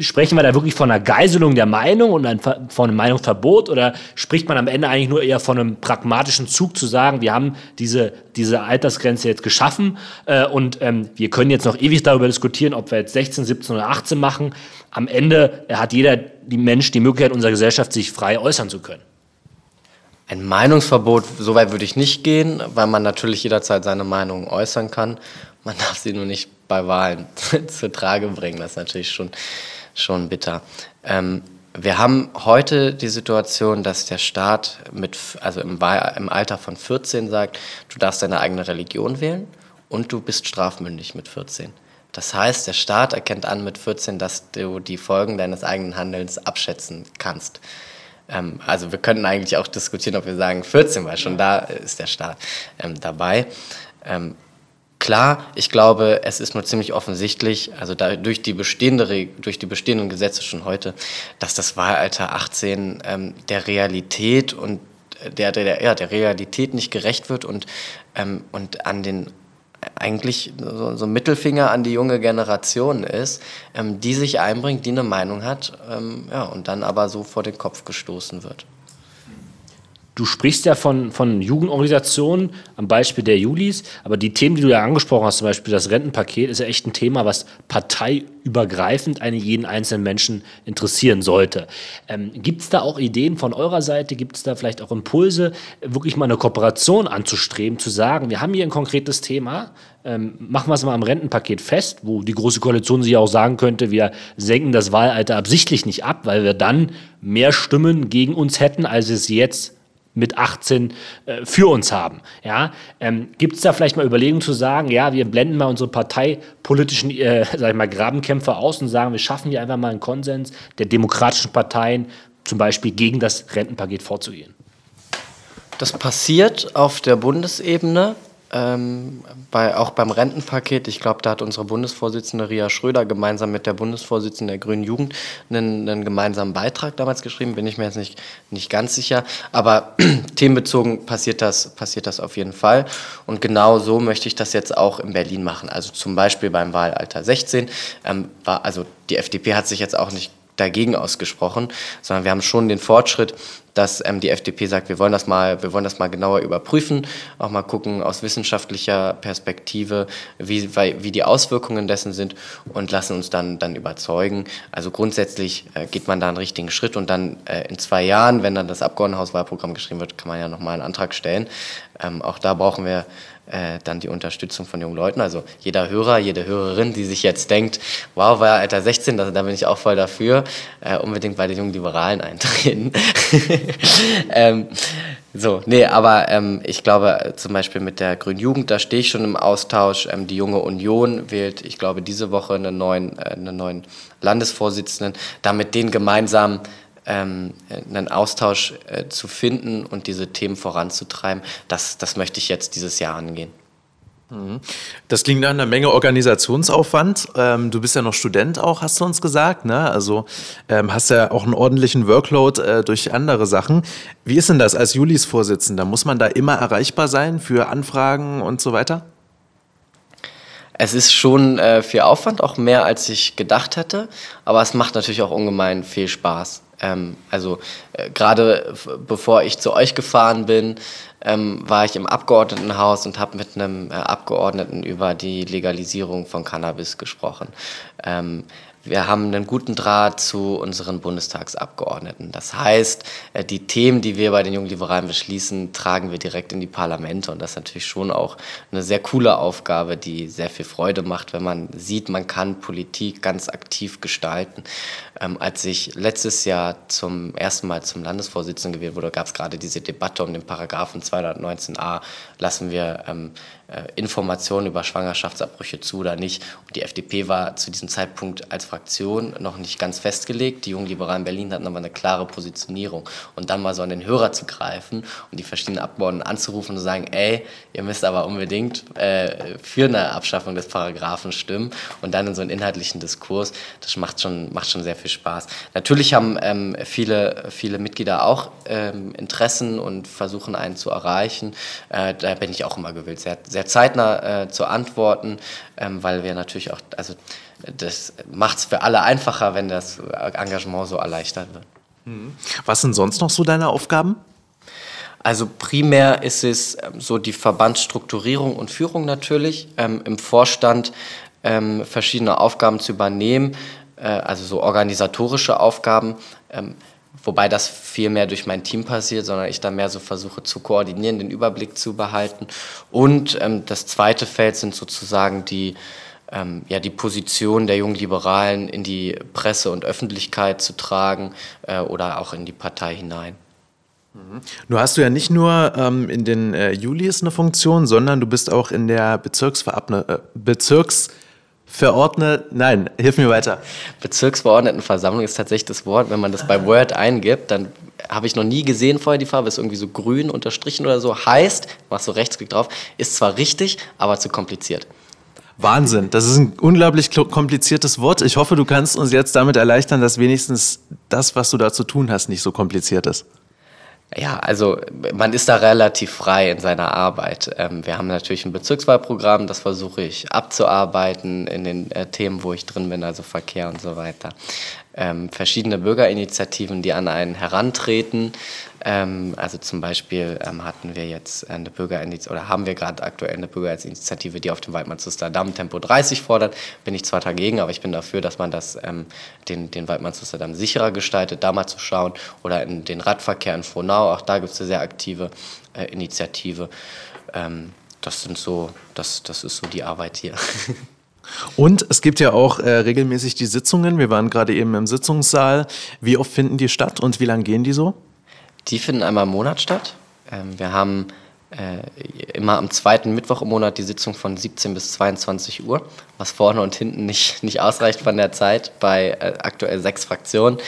sprechen wir da wirklich von einer Geiselung der Meinung und von einem Meinungsverbot oder spricht man am Ende eigentlich nur eher von einem pragmatischen Zug zu sagen, wir haben diese, diese Altersgrenze jetzt geschaffen äh, und ähm, wir können jetzt noch ewig darüber diskutieren, ob wir jetzt 16, 17 oder 18 machen. Am Ende hat jeder die Mensch die Möglichkeit, in unserer Gesellschaft sich frei äußern zu können. Ein Meinungsverbot, so weit würde ich nicht gehen, weil man natürlich jederzeit seine Meinung äußern kann. Man darf sie nur nicht bei Wahlen zur Trage bringen. Das ist natürlich schon schon bitter. Ähm, wir haben heute die Situation, dass der Staat mit, also im, im, Alter von 14 sagt, du darfst deine eigene Religion wählen und du bist strafmündig mit 14. Das heißt, der Staat erkennt an mit 14, dass du die Folgen deines eigenen Handelns abschätzen kannst. Ähm, also wir könnten eigentlich auch diskutieren, ob wir sagen 14, weil schon da ist der Staat ähm, dabei. Ähm, Klar, ich glaube, es ist nur ziemlich offensichtlich, also da, durch, die bestehende, durch die bestehenden Gesetze schon heute, dass das Wahlalter 18 ähm, der Realität und der, der, ja, der Realität nicht gerecht wird und, ähm, und an den eigentlich so, so Mittelfinger an die junge Generation ist, ähm, die sich einbringt, die eine Meinung hat ähm, ja, und dann aber so vor den Kopf gestoßen wird. Du sprichst ja von, von Jugendorganisationen am Beispiel der Julis, aber die Themen, die du ja angesprochen hast, zum Beispiel das Rentenpaket, ist ja echt ein Thema, was parteiübergreifend einen jeden einzelnen Menschen interessieren sollte. Ähm, Gibt es da auch Ideen von eurer Seite? Gibt es da vielleicht auch Impulse, wirklich mal eine Kooperation anzustreben, zu sagen, wir haben hier ein konkretes Thema, ähm, machen wir es mal am Rentenpaket fest, wo die Große Koalition sich auch sagen könnte, wir senken das Wahlalter absichtlich nicht ab, weil wir dann mehr Stimmen gegen uns hätten, als es jetzt mit 18 äh, für uns haben. Ja? Ähm, Gibt es da vielleicht mal Überlegungen zu sagen, ja, wir blenden mal unsere parteipolitischen äh, sag ich mal, Grabenkämpfe aus und sagen, wir schaffen hier einfach mal einen Konsens der demokratischen Parteien, zum Beispiel gegen das Rentenpaket vorzugehen? Das passiert auf der Bundesebene. Ähm, bei, auch beim Rentenpaket, ich glaube, da hat unsere Bundesvorsitzende Ria Schröder gemeinsam mit der Bundesvorsitzenden der Grünen Jugend einen, einen gemeinsamen Beitrag damals geschrieben, bin ich mir jetzt nicht, nicht ganz sicher. Aber themenbezogen passiert das, passiert das auf jeden Fall. Und genau so möchte ich das jetzt auch in Berlin machen. Also zum Beispiel beim Wahlalter 16 ähm, war, also die FDP hat sich jetzt auch nicht dagegen ausgesprochen, sondern wir haben schon den Fortschritt, dass ähm, die FDP sagt, wir wollen das mal, wir wollen das mal genauer überprüfen, auch mal gucken aus wissenschaftlicher Perspektive, wie, wie die Auswirkungen dessen sind und lassen uns dann, dann überzeugen. Also grundsätzlich äh, geht man da einen richtigen Schritt und dann äh, in zwei Jahren, wenn dann das Abgeordnetenhauswahlprogramm geschrieben wird, kann man ja nochmal einen Antrag stellen. Ähm, auch da brauchen wir äh, dann die Unterstützung von jungen Leuten. Also jeder Hörer, jede Hörerin, die sich jetzt denkt, wow, war Alter 16, da, da bin ich auch voll dafür, äh, unbedingt bei den jungen Liberalen eintreten. ähm, so, nee, aber ähm, ich glaube zum Beispiel mit der Grünen Jugend, da stehe ich schon im Austausch. Ähm, die Junge Union wählt, ich glaube, diese Woche einen neuen, äh, einen neuen Landesvorsitzenden, damit den gemeinsam ähm, einen Austausch äh, zu finden und diese Themen voranzutreiben, das, das möchte ich jetzt dieses Jahr angehen. Mhm. Das klingt nach einer Menge Organisationsaufwand. Ähm, du bist ja noch Student auch, hast du uns gesagt. Ne? Also ähm, hast ja auch einen ordentlichen Workload äh, durch andere Sachen. Wie ist denn das als Julis Vorsitzender? Muss man da immer erreichbar sein für Anfragen und so weiter? Es ist schon äh, viel Aufwand, auch mehr als ich gedacht hätte, aber es macht natürlich auch ungemein viel Spaß. Ähm, also äh, gerade bevor ich zu euch gefahren bin, ähm, war ich im Abgeordnetenhaus und habe mit einem äh, Abgeordneten über die Legalisierung von Cannabis gesprochen. Ähm, wir haben einen guten Draht zu unseren Bundestagsabgeordneten. Das heißt, äh, die Themen, die wir bei den Jungen Liberalen beschließen, tragen wir direkt in die Parlamente. Und das ist natürlich schon auch eine sehr coole Aufgabe, die sehr viel Freude macht, wenn man sieht, man kann Politik ganz aktiv gestalten. Ähm, als ich letztes Jahr zum ersten Mal zum Landesvorsitzenden gewählt wurde, gab es gerade diese Debatte um den Paragraphen 219a, lassen wir ähm, äh, Informationen über Schwangerschaftsabbrüche zu oder nicht. Und die FDP war zu diesem Zeitpunkt als Fraktion noch nicht ganz festgelegt. Die Jungen Liberalen Berlin hatten aber eine klare Positionierung. Und dann mal so an den Hörer zu greifen und die verschiedenen Abgeordneten anzurufen und zu sagen, ey, ihr müsst aber unbedingt äh, für eine Abschaffung des Paragraphen stimmen und dann in so einen inhaltlichen Diskurs, das macht schon, macht schon sehr viel Spaß. Natürlich haben ähm, viele, viele Mitglieder auch ähm, Interessen und versuchen einen zu erreichen. Äh, da bin ich auch immer gewillt, sehr, sehr zeitnah äh, zu antworten, ähm, weil wir natürlich auch, also das macht es für alle einfacher, wenn das Engagement so erleichtert wird. Mhm. Was sind sonst noch so deine Aufgaben? Also primär ist es ähm, so die Verbandsstrukturierung und Führung natürlich, ähm, im Vorstand ähm, verschiedene Aufgaben zu übernehmen, äh, also so organisatorische Aufgaben, ähm, wobei das viel mehr durch mein Team passiert, sondern ich da mehr so versuche zu koordinieren, den Überblick zu behalten. Und ähm, das zweite Feld sind sozusagen die ähm, ja, die Position der jungen Liberalen in die Presse und Öffentlichkeit zu tragen äh, oder auch in die Partei hinein. Mhm. Nur hast du ja nicht nur ähm, in den äh, Julis eine Funktion, sondern du bist auch in der Bezirksverabne äh, Bezirksverordnet, nein, hilf mir weiter. Bezirksverordnetenversammlung ist tatsächlich das Wort, wenn man das bei Word eingibt, dann habe ich noch nie gesehen vorher die Farbe, ist irgendwie so grün unterstrichen oder so, heißt, machst du Rechtsklick drauf, ist zwar richtig, aber zu kompliziert. Wahnsinn, das ist ein unglaublich kompliziertes Wort. Ich hoffe, du kannst uns jetzt damit erleichtern, dass wenigstens das, was du da zu tun hast, nicht so kompliziert ist. Ja, also man ist da relativ frei in seiner Arbeit. Ähm, wir haben natürlich ein Bezirkswahlprogramm, das versuche ich abzuarbeiten in den äh, Themen, wo ich drin bin, also Verkehr und so weiter ähm, verschiedene Bürgerinitiativen, die an einen herantreten. Ähm, also zum Beispiel ähm, hatten wir jetzt eine Bürgerinitiative oder haben wir gerade aktuell eine Bürgerinitiative, die auf dem Waldmannshuster Damm Tempo 30 fordert. Bin ich zwar dagegen, aber ich bin dafür, dass man das, ähm, den, den Waldmannshuster Damm sicherer gestaltet, da mal zu schauen. Oder in den Radverkehr in Frohnau, auch da gibt es eine sehr aktive äh, Initiative. Ähm, das sind so, das, das ist so die Arbeit hier. Und es gibt ja auch äh, regelmäßig die Sitzungen. Wir waren gerade eben im Sitzungssaal. Wie oft finden die statt und wie lange gehen die so? Die finden einmal im Monat statt. Ähm, wir haben äh, immer am zweiten Mittwoch im Monat die Sitzung von 17 bis 22 Uhr, was vorne und hinten nicht, nicht ausreicht von der Zeit bei äh, aktuell sechs Fraktionen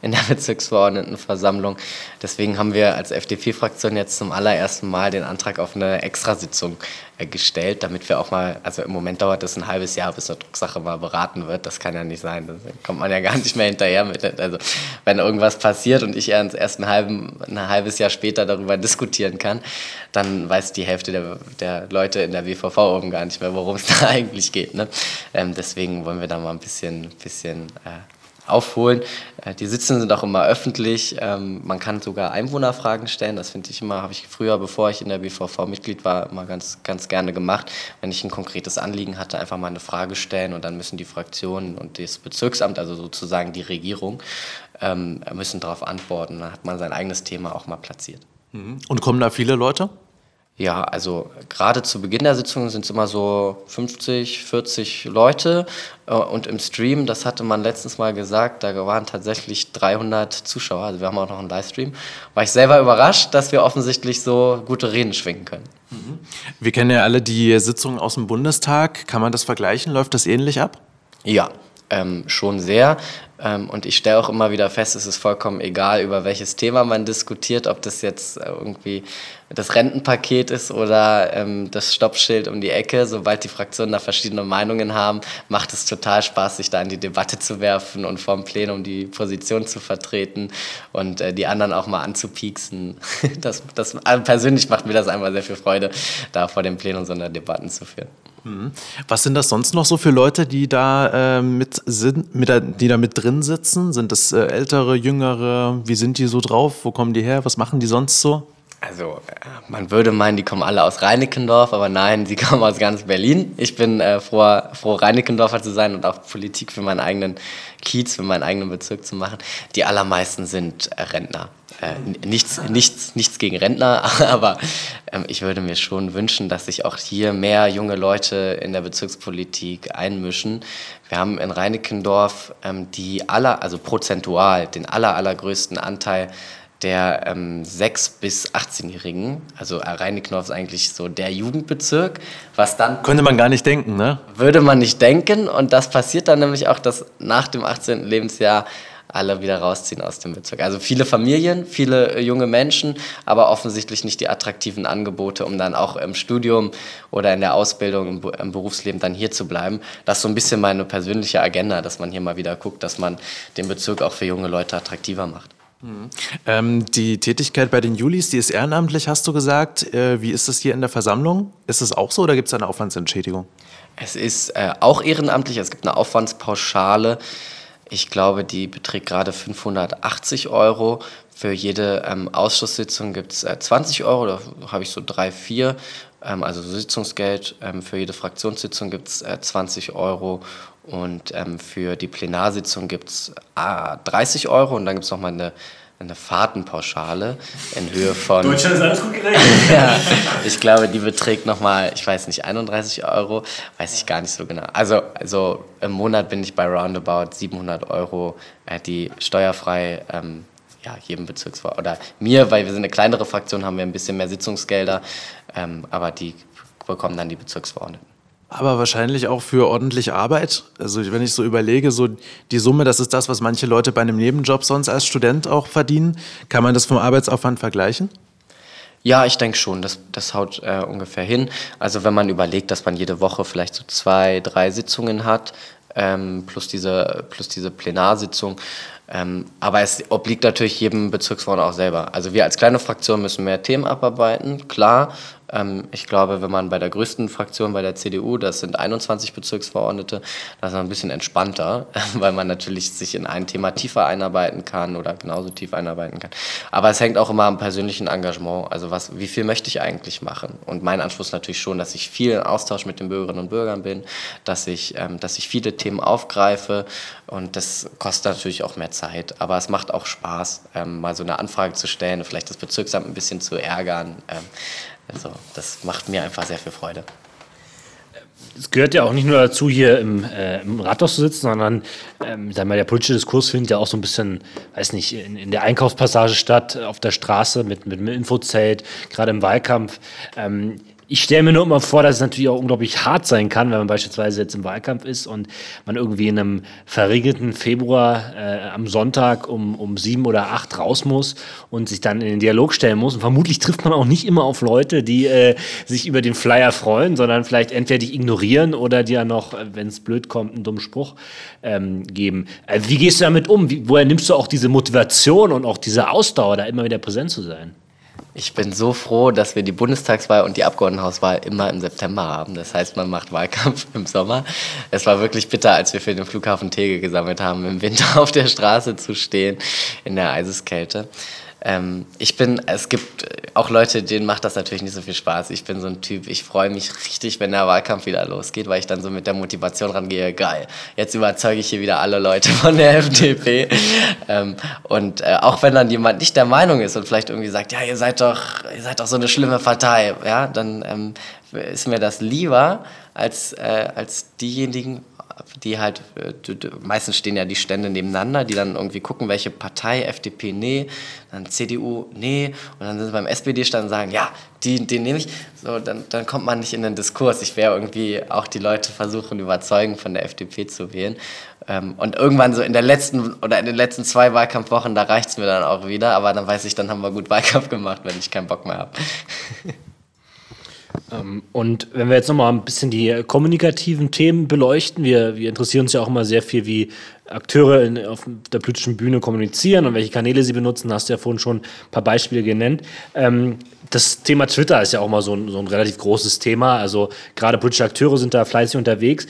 in der Bezirksverordnetenversammlung. Deswegen haben wir als FDP-Fraktion jetzt zum allerersten Mal den Antrag auf eine Extrasitzung äh, gestellt, damit wir auch mal, also im Moment dauert es ein halbes Jahr, bis eine Drucksache mal beraten wird. Das kann ja nicht sein. Da kommt man ja gar nicht mehr hinterher mit. Also wenn irgendwas passiert und ich erst ein, halben, ein halbes Jahr später darüber diskutieren kann, dann weiß die Hälfte der, der Leute in der WVV oben gar nicht mehr, worum es da eigentlich geht. Ne? Ähm, deswegen wollen wir da mal ein bisschen, bisschen äh, aufholen. Äh, die Sitzungen sind auch immer öffentlich. Ähm, man kann sogar Einwohnerfragen stellen. Das finde ich immer, habe ich früher, bevor ich in der BVV Mitglied war, immer ganz, ganz gerne gemacht. Wenn ich ein konkretes Anliegen hatte, einfach mal eine Frage stellen und dann müssen die Fraktionen und das Bezirksamt, also sozusagen die Regierung, ähm, müssen darauf antworten. Dann hat man sein eigenes Thema auch mal platziert. Mhm. Und kommen da viele Leute? Ja, also gerade zu Beginn der Sitzung sind es immer so 50, 40 Leute äh, und im Stream, das hatte man letztens mal gesagt, da waren tatsächlich 300 Zuschauer, also wir haben auch noch einen Livestream. War ich selber überrascht, dass wir offensichtlich so gute Reden schwingen können. Mhm. Wir kennen ja alle die Sitzungen aus dem Bundestag. Kann man das vergleichen? Läuft das ähnlich ab? Ja, ähm, schon sehr. Ähm, und ich stelle auch immer wieder fest, es ist vollkommen egal, über welches Thema man diskutiert, ob das jetzt äh, irgendwie das Rentenpaket ist oder ähm, das Stoppschild um die Ecke. Sobald die Fraktionen da verschiedene Meinungen haben, macht es total Spaß, sich da in die Debatte zu werfen und vom Plenum die Position zu vertreten und äh, die anderen auch mal anzupieksen. Das, das, also persönlich macht mir das einmal sehr viel Freude, da vor dem Plenum so eine Debatten zu führen. Mhm. Was sind das sonst noch so für Leute, die da, äh, mit, sind, mit, die da mit drin sitzen? Sind das äh, ältere, jüngere? Wie sind die so drauf? Wo kommen die her? Was machen die sonst so? Also, äh, man würde meinen, die kommen alle aus Reinickendorf, aber nein, sie kommen aus ganz Berlin. Ich bin äh, froh, froh, Reinickendorfer zu sein und auch Politik für meinen eigenen Kiez, für meinen eigenen Bezirk zu machen. Die allermeisten sind äh, Rentner. Äh, nichts, nichts, nichts gegen Rentner, aber ähm, ich würde mir schon wünschen, dass sich auch hier mehr junge Leute in der Bezirkspolitik einmischen. Wir haben in Reinickendorf ähm, die aller, also prozentual den aller, allergrößten Anteil der ähm, 6- bis 18-Jährigen. Also Reinickendorf ist eigentlich so der Jugendbezirk, was dann... Könnte man gar nicht denken, ne? Würde man nicht denken und das passiert dann nämlich auch, dass nach dem 18. Lebensjahr alle wieder rausziehen aus dem Bezirk. Also viele Familien, viele äh, junge Menschen, aber offensichtlich nicht die attraktiven Angebote, um dann auch im Studium oder in der Ausbildung, im, im Berufsleben dann hier zu bleiben. Das ist so ein bisschen meine persönliche Agenda, dass man hier mal wieder guckt, dass man den Bezirk auch für junge Leute attraktiver macht. Ähm, die Tätigkeit bei den Julis, die ist ehrenamtlich, hast du gesagt. Äh, wie ist das hier in der Versammlung? Ist es auch so oder gibt es eine Aufwandsentschädigung? Es ist äh, auch ehrenamtlich. Es gibt eine Aufwandspauschale. Ich glaube, die beträgt gerade 580 Euro. Für jede ähm, Ausschusssitzung gibt es äh, 20 Euro, da habe ich so drei, vier. Ähm, also Sitzungsgeld. Ähm, für jede Fraktionssitzung gibt es äh, 20 Euro und ähm, für die Plenarsitzung gibt es ah, 30 Euro und dann gibt es nochmal eine, eine Fahrtenpauschale in Höhe von. Deutschland ist alles gut geregelt. ja, ich glaube, die beträgt nochmal, ich weiß nicht, 31 Euro, weiß ich gar nicht so genau. Also, also im Monat bin ich bei roundabout 700 Euro, äh, die steuerfrei ähm, ja, jedem Bezirksver oder mir, weil wir sind eine kleinere Fraktion, haben wir ein bisschen mehr Sitzungsgelder, ähm, aber die bekommen dann die Bezirksverordneten. Aber wahrscheinlich auch für ordentliche Arbeit. Also wenn ich so überlege, so die Summe, das ist das, was manche Leute bei einem Nebenjob sonst als Student auch verdienen. Kann man das vom Arbeitsaufwand vergleichen? Ja, ich denke schon, das, das haut äh, ungefähr hin. Also wenn man überlegt, dass man jede Woche vielleicht so zwei, drei Sitzungen hat, ähm, plus, diese, plus diese Plenarsitzung. Ähm, aber es obliegt natürlich jedem Bezirksverordneten auch selber. Also wir als kleine Fraktion müssen mehr Themen abarbeiten, klar. Ähm, ich glaube, wenn man bei der größten Fraktion, bei der CDU, das sind 21 Bezirksverordnete, das ist ein bisschen entspannter, weil man natürlich sich in ein Thema tiefer einarbeiten kann oder genauso tief einarbeiten kann. Aber es hängt auch immer am persönlichen Engagement. Also was, wie viel möchte ich eigentlich machen? Und mein Anspruch ist natürlich schon, dass ich viel in Austausch mit den Bürgerinnen und Bürgern bin, dass ich, ähm, dass ich viele Themen aufgreife und das kostet natürlich auch mehr Zeit. Aber es macht auch Spaß, ähm, mal so eine Anfrage zu stellen, vielleicht das Bezirksamt ein bisschen zu ärgern. Also das macht mir einfach sehr viel Freude. es gehört ja auch nicht nur dazu, hier im, äh, im Rathaus zu sitzen, sondern ähm, sag mal, der politische Diskurs findet ja auch so ein bisschen, weiß nicht, in, in der Einkaufspassage statt, auf der Straße mit, mit einem Infozelt, gerade im Wahlkampf. Ähm, ich stelle mir nur immer vor, dass es natürlich auch unglaublich hart sein kann, wenn man beispielsweise jetzt im Wahlkampf ist und man irgendwie in einem verregneten Februar äh, am Sonntag um, um sieben oder acht raus muss und sich dann in den Dialog stellen muss. Und vermutlich trifft man auch nicht immer auf Leute, die äh, sich über den Flyer freuen, sondern vielleicht entweder dich ignorieren oder dir noch, äh, wenn es blöd kommt, einen dummen Spruch ähm, geben. Äh, wie gehst du damit um? Wie, woher nimmst du auch diese Motivation und auch diese Ausdauer, da immer wieder präsent zu sein? Ich bin so froh, dass wir die Bundestagswahl und die Abgeordnetenhauswahl immer im September haben. Das heißt, man macht Wahlkampf im Sommer. Es war wirklich bitter, als wir für den Flughafen Tegel gesammelt haben, im Winter auf der Straße zu stehen in der Eiseskälte. Ähm, ich bin, es gibt auch Leute, denen macht das natürlich nicht so viel Spaß. Ich bin so ein Typ, ich freue mich richtig, wenn der Wahlkampf wieder losgeht, weil ich dann so mit der Motivation rangehe, geil, jetzt überzeuge ich hier wieder alle Leute von der FDP. ähm, und äh, auch wenn dann jemand nicht der Meinung ist und vielleicht irgendwie sagt, ja, ihr seid doch, ihr seid doch so eine schlimme Partei, ja, dann ähm, ist mir das lieber als, äh, als diejenigen, die halt, äh, meistens stehen ja die Stände nebeneinander, die dann irgendwie gucken, welche Partei, FDP, nee, dann CDU, nee, und dann sind sie beim SPD-Stand und sagen, ja, die, den nehme ich. So, dann, dann kommt man nicht in den Diskurs. Ich wäre irgendwie auch die Leute versuchen, überzeugen, von der FDP zu wählen. Ähm, und irgendwann so in der letzten oder in den letzten zwei Wahlkampfwochen, da reicht es mir dann auch wieder, aber dann weiß ich, dann haben wir gut Wahlkampf gemacht, wenn ich keinen Bock mehr habe. Ähm, und wenn wir jetzt nochmal ein bisschen die kommunikativen Themen beleuchten, wir, wir interessieren uns ja auch immer sehr viel, wie Akteure in, auf der politischen Bühne kommunizieren und welche Kanäle sie benutzen, hast du ja vorhin schon ein paar Beispiele genannt. Ähm, das Thema Twitter ist ja auch mal so ein, so ein relativ großes Thema. Also gerade politische Akteure sind da fleißig unterwegs.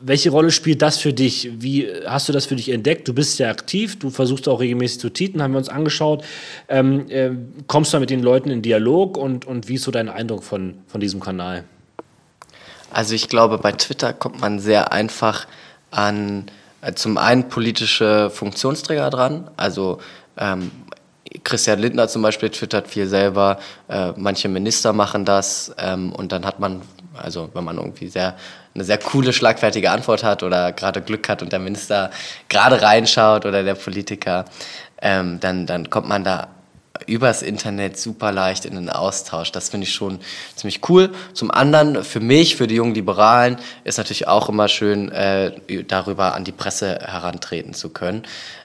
Welche Rolle spielt das für dich? Wie hast du das für dich entdeckt? Du bist ja aktiv, du versuchst auch regelmäßig zu tweeten, haben wir uns angeschaut. Ähm, äh, kommst du mit den Leuten in Dialog und, und wie ist so dein Eindruck von, von diesem Kanal? Also ich glaube, bei Twitter kommt man sehr einfach an zum einen politische Funktionsträger dran, also ähm, Christian Lindner zum Beispiel twittert viel selber, äh, manche Minister machen das ähm, und dann hat man, also wenn man irgendwie sehr eine sehr coole, schlagfertige Antwort hat oder gerade Glück hat und der Minister gerade reinschaut oder der Politiker, ähm, dann, dann kommt man da übers Internet super leicht in den Austausch. Das finde ich schon ziemlich cool. Zum anderen, für mich, für die jungen Liberalen, ist natürlich auch immer schön, äh, darüber an die Presse herantreten zu können.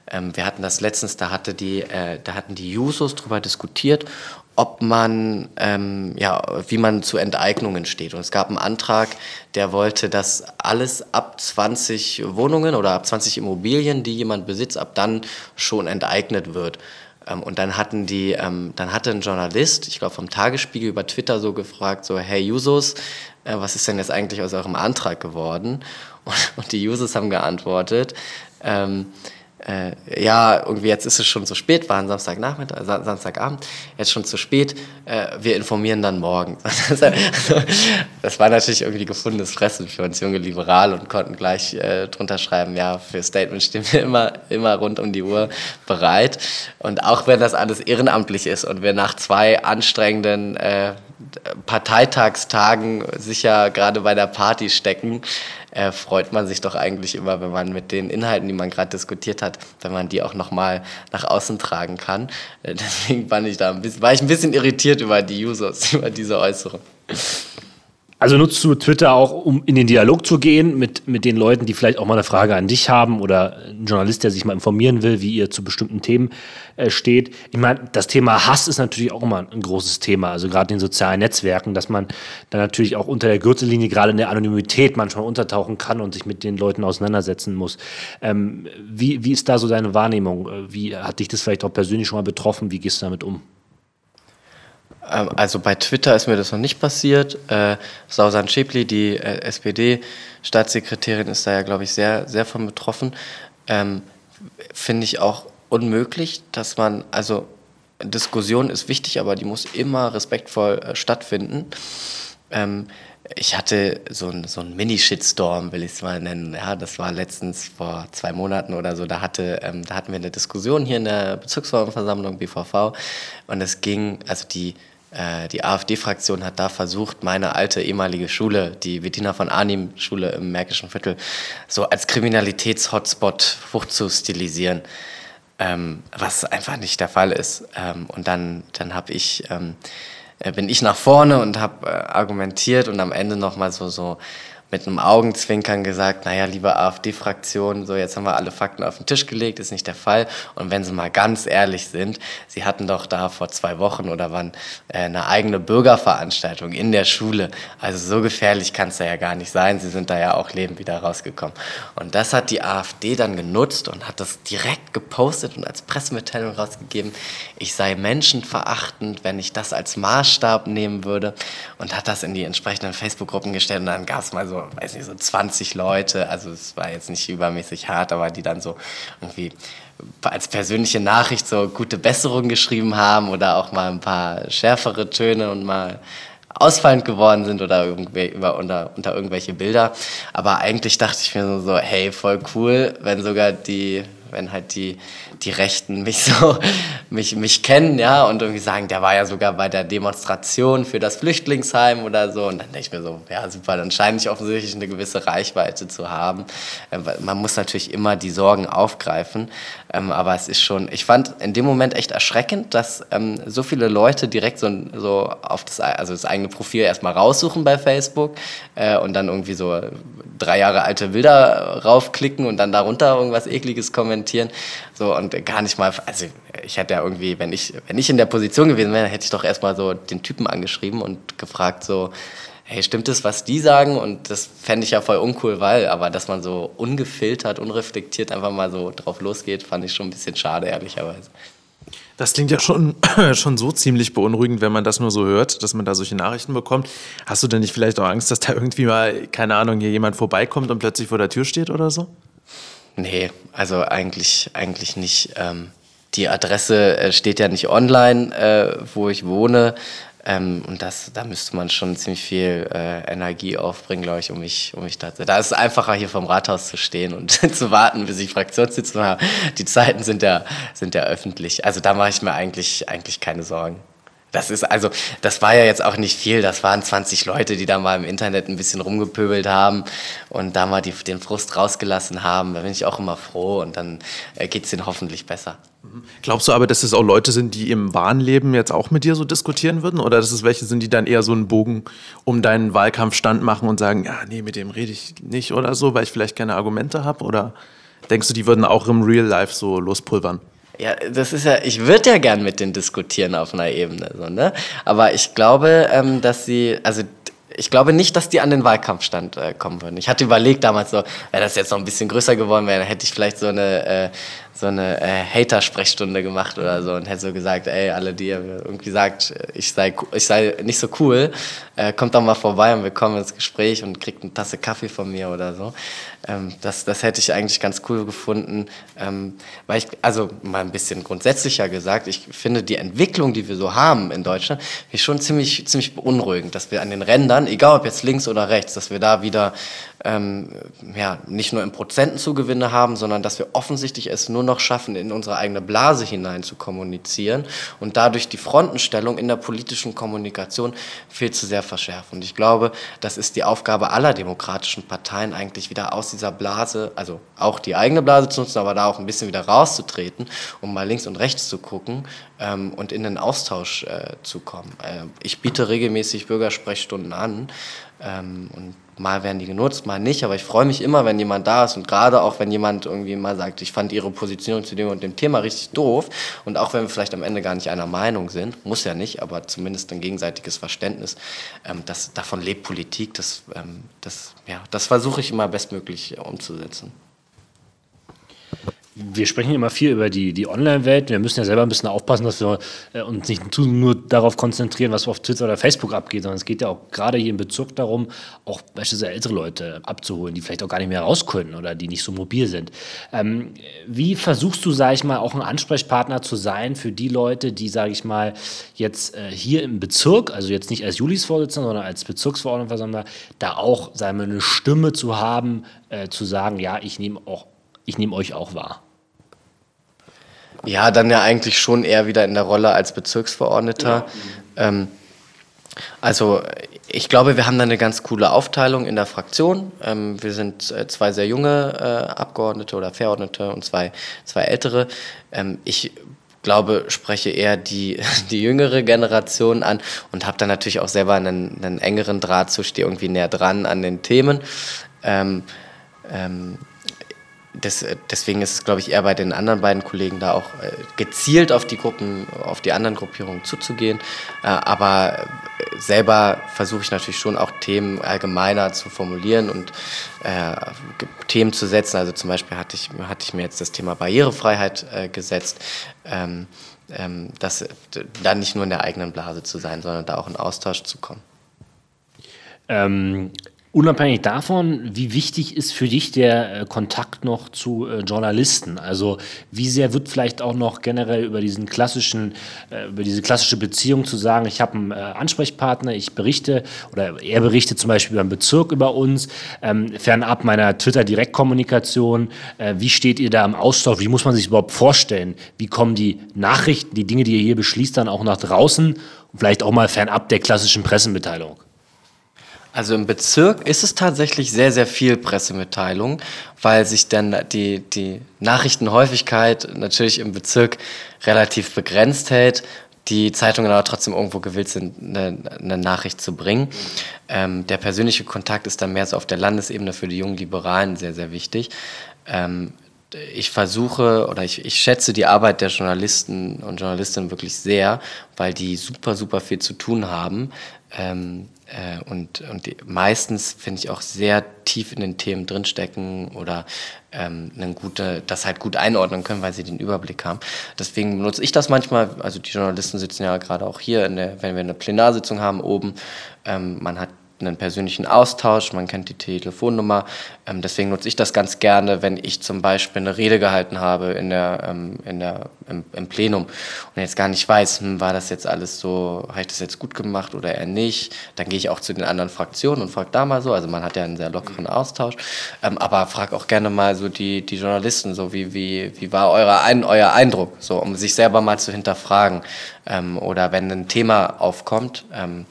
Ähm, wir hatten das letztens, da, hatte die, äh, da hatten die Jusos darüber diskutiert, ob man, ähm, ja, wie man zu Enteignungen steht. Und es gab einen Antrag, der wollte, dass alles ab 20 Wohnungen oder ab 20 Immobilien, die jemand besitzt, ab dann schon enteignet wird. Ähm, und dann hatten die, ähm, dann hatte ein Journalist, ich glaube vom Tagesspiegel über Twitter so gefragt, so, hey Jusos, äh, was ist denn jetzt eigentlich aus eurem Antrag geworden? Und, und die Jusos haben geantwortet, ähm, äh, ja, irgendwie jetzt ist es schon zu spät, war ein Samstagnachmittag, Samstagabend, jetzt schon zu spät, äh, wir informieren dann morgen. das war natürlich irgendwie gefundenes Fressen für uns junge Liberale und konnten gleich äh, drunter schreiben, ja, für Statement stehen wir immer, immer rund um die Uhr bereit. Und auch wenn das alles ehrenamtlich ist und wir nach zwei anstrengenden äh, Parteitagstagen sicher gerade bei der Party stecken, äh, freut man sich doch eigentlich immer, wenn man mit den Inhalten, die man gerade diskutiert hat, wenn man die auch nochmal nach außen tragen kann. Äh, deswegen fand ich da ein bisschen, war ich ein bisschen irritiert über die Users, über diese Äußerung. Also nutzt du Twitter auch, um in den Dialog zu gehen mit, mit den Leuten, die vielleicht auch mal eine Frage an dich haben oder ein Journalist, der sich mal informieren will, wie ihr zu bestimmten Themen äh, steht. Ich meine, das Thema Hass ist natürlich auch immer ein großes Thema, also gerade in den sozialen Netzwerken, dass man dann natürlich auch unter der Gürtellinie, gerade in der Anonymität manchmal untertauchen kann und sich mit den Leuten auseinandersetzen muss. Ähm, wie, wie ist da so deine Wahrnehmung? Wie hat dich das vielleicht auch persönlich schon mal betroffen? Wie gehst du damit um? Ähm, also bei Twitter ist mir das noch nicht passiert. Äh, Sausan Schäpli, die äh, SPD-Staatssekretärin, ist da ja, glaube ich, sehr, sehr von betroffen. Ähm, Finde ich auch unmöglich, dass man, also Diskussion ist wichtig, aber die muss immer respektvoll äh, stattfinden. Ähm, ich hatte so einen so Mini-Shitstorm, will ich es mal nennen. Ja, das war letztens vor zwei Monaten oder so. Da, hatte, ähm, da hatten wir eine Diskussion hier in der Bezirksversammlung BVV und es ging, also die äh, die AfD-Fraktion hat da versucht, meine alte ehemalige Schule, die Bettina von Arnim Schule im Märkischen Viertel, so als Kriminalitäts-Hotspot hochzustilisieren, ähm, was einfach nicht der Fall ist. Ähm, und dann, dann habe ich, ähm, äh, bin ich nach vorne und habe äh, argumentiert und am Ende nochmal so, so mit einem Augenzwinkern gesagt, naja, liebe AfD-Fraktion, so jetzt haben wir alle Fakten auf den Tisch gelegt, ist nicht der Fall. Und wenn Sie mal ganz ehrlich sind, Sie hatten doch da vor zwei Wochen oder wann äh, eine eigene Bürgerveranstaltung in der Schule. Also so gefährlich kann es ja gar nicht sein. Sie sind da ja auch lebend wieder rausgekommen. Und das hat die AfD dann genutzt und hat das direkt gepostet und als Pressemitteilung rausgegeben. Ich sei menschenverachtend, wenn ich das als Maßstab nehmen würde und hat das in die entsprechenden Facebook-Gruppen gestellt und dann gab es mal so weiß nicht, so 20 Leute, also es war jetzt nicht übermäßig hart, aber die dann so irgendwie als persönliche Nachricht so gute Besserung geschrieben haben oder auch mal ein paar schärfere Töne und mal ausfallend geworden sind oder über, unter, unter irgendwelche Bilder. Aber eigentlich dachte ich mir so, hey, voll cool, wenn sogar die wenn halt die, die Rechten mich so, mich, mich kennen, ja, und irgendwie sagen, der war ja sogar bei der Demonstration für das Flüchtlingsheim oder so. Und dann denke ich mir so, ja, super, dann scheine ich offensichtlich eine gewisse Reichweite zu haben. Ähm, man muss natürlich immer die Sorgen aufgreifen, ähm, aber es ist schon, ich fand in dem Moment echt erschreckend, dass ähm, so viele Leute direkt so, so auf das, also das eigene Profil erstmal raussuchen bei Facebook äh, und dann irgendwie so drei Jahre alte Bilder raufklicken und dann darunter irgendwas ekliges kommentieren. So und gar nicht mal, also ich hätte ja irgendwie, wenn ich, wenn ich in der Position gewesen wäre, hätte ich doch erstmal so den Typen angeschrieben und gefragt so, hey, stimmt das, was die sagen? Und das fände ich ja voll uncool, weil, aber dass man so ungefiltert, unreflektiert einfach mal so drauf losgeht, fand ich schon ein bisschen schade, ehrlicherweise. Das klingt ja schon, schon so ziemlich beunruhigend, wenn man das nur so hört, dass man da solche Nachrichten bekommt. Hast du denn nicht vielleicht auch Angst, dass da irgendwie mal, keine Ahnung, hier jemand vorbeikommt und plötzlich vor der Tür steht oder so? Nee, also eigentlich, eigentlich nicht. Ähm, die Adresse äh, steht ja nicht online, äh, wo ich wohne. Ähm, und das, da müsste man schon ziemlich viel äh, Energie aufbringen, glaube ich, um mich, um mich da zu. Da ist es einfacher, hier vom Rathaus zu stehen und zu warten, bis ich Fraktionssitzung habe. Die Zeiten sind ja, sind ja öffentlich. Also da mache ich mir eigentlich, eigentlich keine Sorgen. Das ist also, das war ja jetzt auch nicht viel. Das waren 20 Leute, die da mal im Internet ein bisschen rumgepöbelt haben und da mal die, den Frust rausgelassen haben. Da bin ich auch immer froh und dann äh, geht es denen hoffentlich besser. Glaubst du aber, dass es auch Leute sind, die im wahren Leben jetzt auch mit dir so diskutieren würden? Oder dass es welche sind, die dann eher so einen Bogen um deinen Wahlkampfstand machen und sagen, ja, nee, mit dem rede ich nicht oder so, weil ich vielleicht keine Argumente habe? Oder denkst du, die würden auch im Real Life so lospulvern? Ja, das ist ja, ich würde ja gern mit denen diskutieren auf einer Ebene, so, ne? Aber ich glaube, ähm, dass sie, also ich glaube nicht, dass die an den Wahlkampfstand äh, kommen würden. Ich hatte überlegt damals so, wenn das jetzt noch ein bisschen größer geworden wäre, dann hätte ich vielleicht so eine äh, so eine äh, Hater-Sprechstunde gemacht oder so und hätte so gesagt, ey, alle, die irgendwie sagt, ich sei, ich sei nicht so cool, äh, kommt doch mal vorbei und wir kommen ins Gespräch und kriegt eine Tasse Kaffee von mir oder so. Ähm, das, das hätte ich eigentlich ganz cool gefunden, ähm, weil ich, also mal ein bisschen grundsätzlicher gesagt, ich finde die Entwicklung, die wir so haben in Deutschland, ist schon ziemlich, ziemlich beunruhigend, dass wir an den Rändern, egal ob jetzt links oder rechts, dass wir da wieder ähm, ja, nicht nur in Prozenten Zugewinne haben, sondern dass wir offensichtlich es nur noch schaffen, in unsere eigene Blase hinein zu kommunizieren und dadurch die Frontenstellung in der politischen Kommunikation viel zu sehr verschärfen. Und ich glaube, das ist die Aufgabe aller demokratischen Parteien, eigentlich wieder aus dieser Blase, also auch die eigene Blase zu nutzen, aber da auch ein bisschen wieder rauszutreten, um mal links und rechts zu gucken ähm, und in den Austausch äh, zu kommen. Äh, ich biete regelmäßig Bürgersprechstunden an ähm, und mal werden die genutzt, mal nicht, aber ich freue mich immer, wenn jemand da ist und gerade auch, wenn jemand irgendwie mal sagt, ich fand ihre Position zu dem und dem Thema richtig doof. Und auch wenn wir vielleicht am Ende gar nicht einer Meinung sind, muss ja nicht, aber zumindest ein gegenseitiges Verständnis, ähm, das, davon lebt Politik, das, ähm, das, ja, das versuche ich immer bestmöglich umzusetzen wir sprechen immer viel über die, die Online-Welt. Wir müssen ja selber ein bisschen aufpassen, dass wir äh, uns nicht nur darauf konzentrieren, was auf Twitter oder Facebook abgeht, sondern es geht ja auch gerade hier im Bezug darum, auch beispielsweise ältere Leute abzuholen, die vielleicht auch gar nicht mehr raus können oder die nicht so mobil sind. Ähm, wie versuchst du, sage ich mal, auch ein Ansprechpartner zu sein für die Leute, die, sage ich mal, jetzt äh, hier im Bezirk, also jetzt nicht als Julis Vorsitzender, sondern als Bezirksverordnetenversammler, da auch, sagen wir, eine Stimme zu haben, äh, zu sagen, ja, ich nehme auch ich nehme euch auch wahr. Ja, dann ja eigentlich schon eher wieder in der Rolle als Bezirksverordneter. Ja. Ähm, Also ich glaube, wir haben da eine ganz coole Aufteilung in der Fraktion. Ähm, wir sind äh, zwei sehr junge äh, Abgeordnete oder Verordnete und zwei, zwei ältere. Ähm, ich glaube, spreche eher die, die jüngere Generation an und habe dann natürlich auch selber einen, einen engeren Draht zu, stehe irgendwie näher dran an den Themen. Ähm, ähm, das, deswegen ist es, glaube ich, eher bei den anderen beiden Kollegen da auch äh, gezielt auf die Gruppen, auf die anderen Gruppierungen zuzugehen. Äh, aber selber versuche ich natürlich schon auch Themen allgemeiner zu formulieren und äh, Themen zu setzen. Also zum Beispiel hatte ich, hatte ich mir jetzt das Thema Barrierefreiheit äh, gesetzt. Ähm, ähm, das dann nicht nur in der eigenen Blase zu sein, sondern da auch in Austausch zu kommen. Ähm, Unabhängig davon, wie wichtig ist für dich der äh, Kontakt noch zu äh, Journalisten? Also wie sehr wird vielleicht auch noch generell über diesen klassischen, äh, über diese klassische Beziehung zu sagen, ich habe einen Ansprechpartner, ich berichte oder er berichtet zum Beispiel beim Bezirk über uns, ähm, fernab meiner Twitter-Direktkommunikation. Wie steht ihr da im Austausch? Wie muss man sich überhaupt vorstellen? Wie kommen die Nachrichten, die Dinge, die ihr hier beschließt, dann auch nach draußen? vielleicht auch mal fernab der klassischen Pressemitteilung? Also im Bezirk ist es tatsächlich sehr, sehr viel Pressemitteilung, weil sich dann die, die Nachrichtenhäufigkeit natürlich im Bezirk relativ begrenzt hält. Die Zeitungen aber trotzdem irgendwo gewillt sind, eine, eine Nachricht zu bringen. Ähm, der persönliche Kontakt ist dann mehr so auf der Landesebene für die jungen Liberalen sehr, sehr wichtig. Ähm, ich versuche oder ich, ich schätze die Arbeit der Journalisten und Journalistinnen wirklich sehr, weil die super, super viel zu tun haben. Ähm, äh, und und die, meistens finde ich auch sehr tief in den Themen drinstecken oder ähm, eine gute, das halt gut einordnen können, weil sie den Überblick haben. Deswegen benutze ich das manchmal. Also die Journalisten sitzen ja gerade auch hier, der, wenn wir eine Plenarsitzung haben oben. Ähm, man hat einen persönlichen Austausch, man kennt die Telefonnummer. Ähm, deswegen nutze ich das ganz gerne, wenn ich zum Beispiel eine Rede gehalten habe in der, ähm, in der, im, im, Plenum und jetzt gar nicht weiß, hm, war das jetzt alles so, habe ich das jetzt gut gemacht oder eher nicht. Dann gehe ich auch zu den anderen Fraktionen und frage da mal so. Also man hat ja einen sehr lockeren Austausch. Ähm, aber frage auch gerne mal so die, die Journalisten, so wie, wie, wie war eure, ein, euer Eindruck, so um sich selber mal zu hinterfragen. Ähm, oder wenn ein Thema aufkommt, ähm,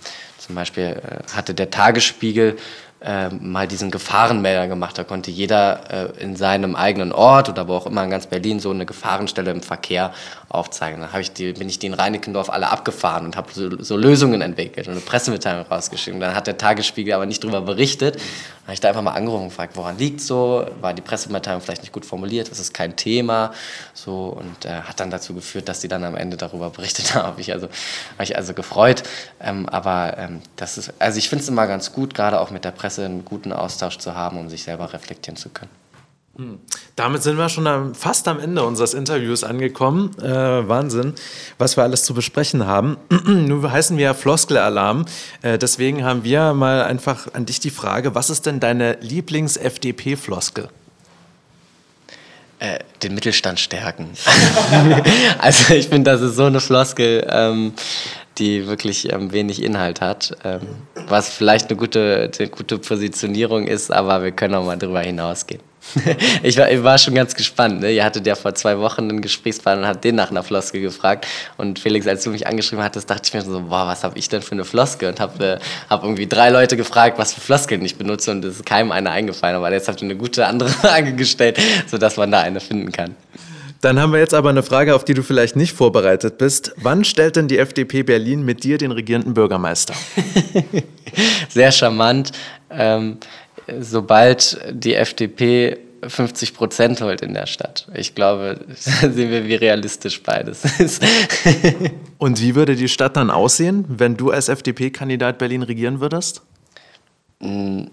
zum Beispiel äh, hatte der Tagesspiegel äh, mal diesen Gefahrenmelder gemacht. Da konnte jeder äh, in seinem eigenen Ort oder wo auch immer in ganz Berlin so eine Gefahrenstelle im Verkehr aufzeigen. Dann ich die, bin ich die in Reinickendorf alle abgefahren und habe so, so, Lösungen entwickelt und eine Pressemitteilung rausgeschickt. Und dann hat der Tagesspiegel aber nicht darüber berichtet. Dann habe ich da einfach mal angerufen und gefragt, woran liegt so? War die Pressemitteilung vielleicht nicht gut formuliert? Das ist kein Thema. So, und äh, hat dann dazu geführt, dass die dann am Ende darüber berichtet haben. Habe ich also, hab ich also gefreut. Ähm, aber ähm, das ist, also ich finde es immer ganz gut, gerade auch mit der Presse einen guten Austausch zu haben, um sich selber reflektieren zu können. Damit sind wir schon fast am Ende unseres Interviews angekommen. Äh, Wahnsinn, was wir alles zu besprechen haben. Nun heißen wir ja Floskelalarm. Äh, deswegen haben wir mal einfach an dich die Frage, was ist denn deine Lieblings-FDP-Floskel? Äh, den Mittelstand stärken. also ich finde, das ist so eine Floskel, ähm, die wirklich ähm, wenig Inhalt hat, ähm, was vielleicht eine gute, eine gute Positionierung ist, aber wir können auch mal drüber hinausgehen. ich, war, ich war schon ganz gespannt. Ne? Ihr hattet ja vor zwei Wochen einen Gesprächspartner und hat den nach einer Floskel gefragt. Und Felix, als du mich angeschrieben hattest, dachte ich mir so, boah, was habe ich denn für eine Floskel? Und habe äh, hab irgendwie drei Leute gefragt, was für Floskeln ich benutze und es ist keinem eine eingefallen. Aber jetzt habt ihr eine gute andere Frage gestellt, sodass man da eine finden kann. Dann haben wir jetzt aber eine Frage, auf die du vielleicht nicht vorbereitet bist. Wann stellt denn die FDP Berlin mit dir den regierenden Bürgermeister? Sehr charmant. Ähm, sobald die FDP 50 Prozent holt in der Stadt. Ich glaube, sehen wir, wie realistisch beides ist. Und wie würde die Stadt dann aussehen, wenn du als FDP-Kandidat Berlin regieren würdest? Mm,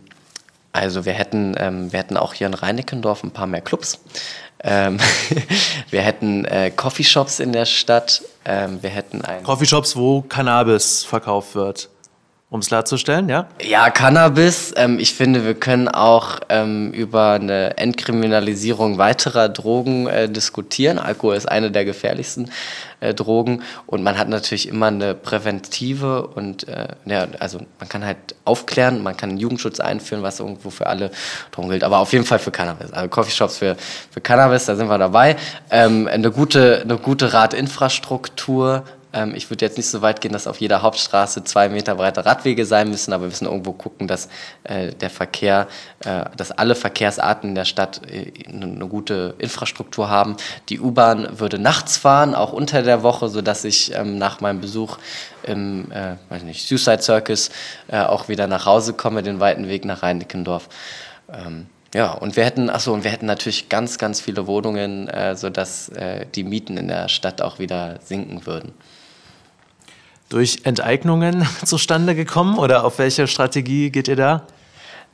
also wir hätten, ähm, wir hätten auch hier in Reinickendorf ein paar mehr Clubs. Ähm, wir hätten äh, Coffeeshops in der Stadt. Ähm, wir hätten ein Coffeeshops, wo Cannabis verkauft wird um es klarzustellen, ja? Ja, Cannabis. Ähm, ich finde, wir können auch ähm, über eine Entkriminalisierung weiterer Drogen äh, diskutieren. Alkohol ist eine der gefährlichsten äh, Drogen und man hat natürlich immer eine präventive und äh, ja, also man kann halt aufklären, man kann einen Jugendschutz einführen, was irgendwo für alle Drogen gilt, aber auf jeden Fall für Cannabis. Also Coffeeshops für, für Cannabis, da sind wir dabei. Ähm, eine gute, eine gute Radinfrastruktur Ähm, ich würde jetzt nicht so weit gehen, dass auf jeder Hauptstraße zwei Meter breite Radwege sein müssen, aber wir müssen irgendwo gucken, dass äh, der Verkehr, äh, dass alle Verkehrsarten in der Stadt äh, eine gute Infrastruktur haben. Die U-Bahn würde nachts fahren, auch unter der Woche, sodass ich ähm, nach meinem Besuch im äh, weiß nicht, Suicide Circus äh, auch wieder nach Hause komme, den weiten Weg nach Rhein-Dickendorf. Ähm, ja, und wir hätten, achso, und wir hätten natürlich ganz, ganz viele Wohnungen, äh, sodass äh, die Mieten in der Stadt auch wieder sinken würden. Durch Enteignungen zustande gekommen oder auf welche Strategie geht ihr da?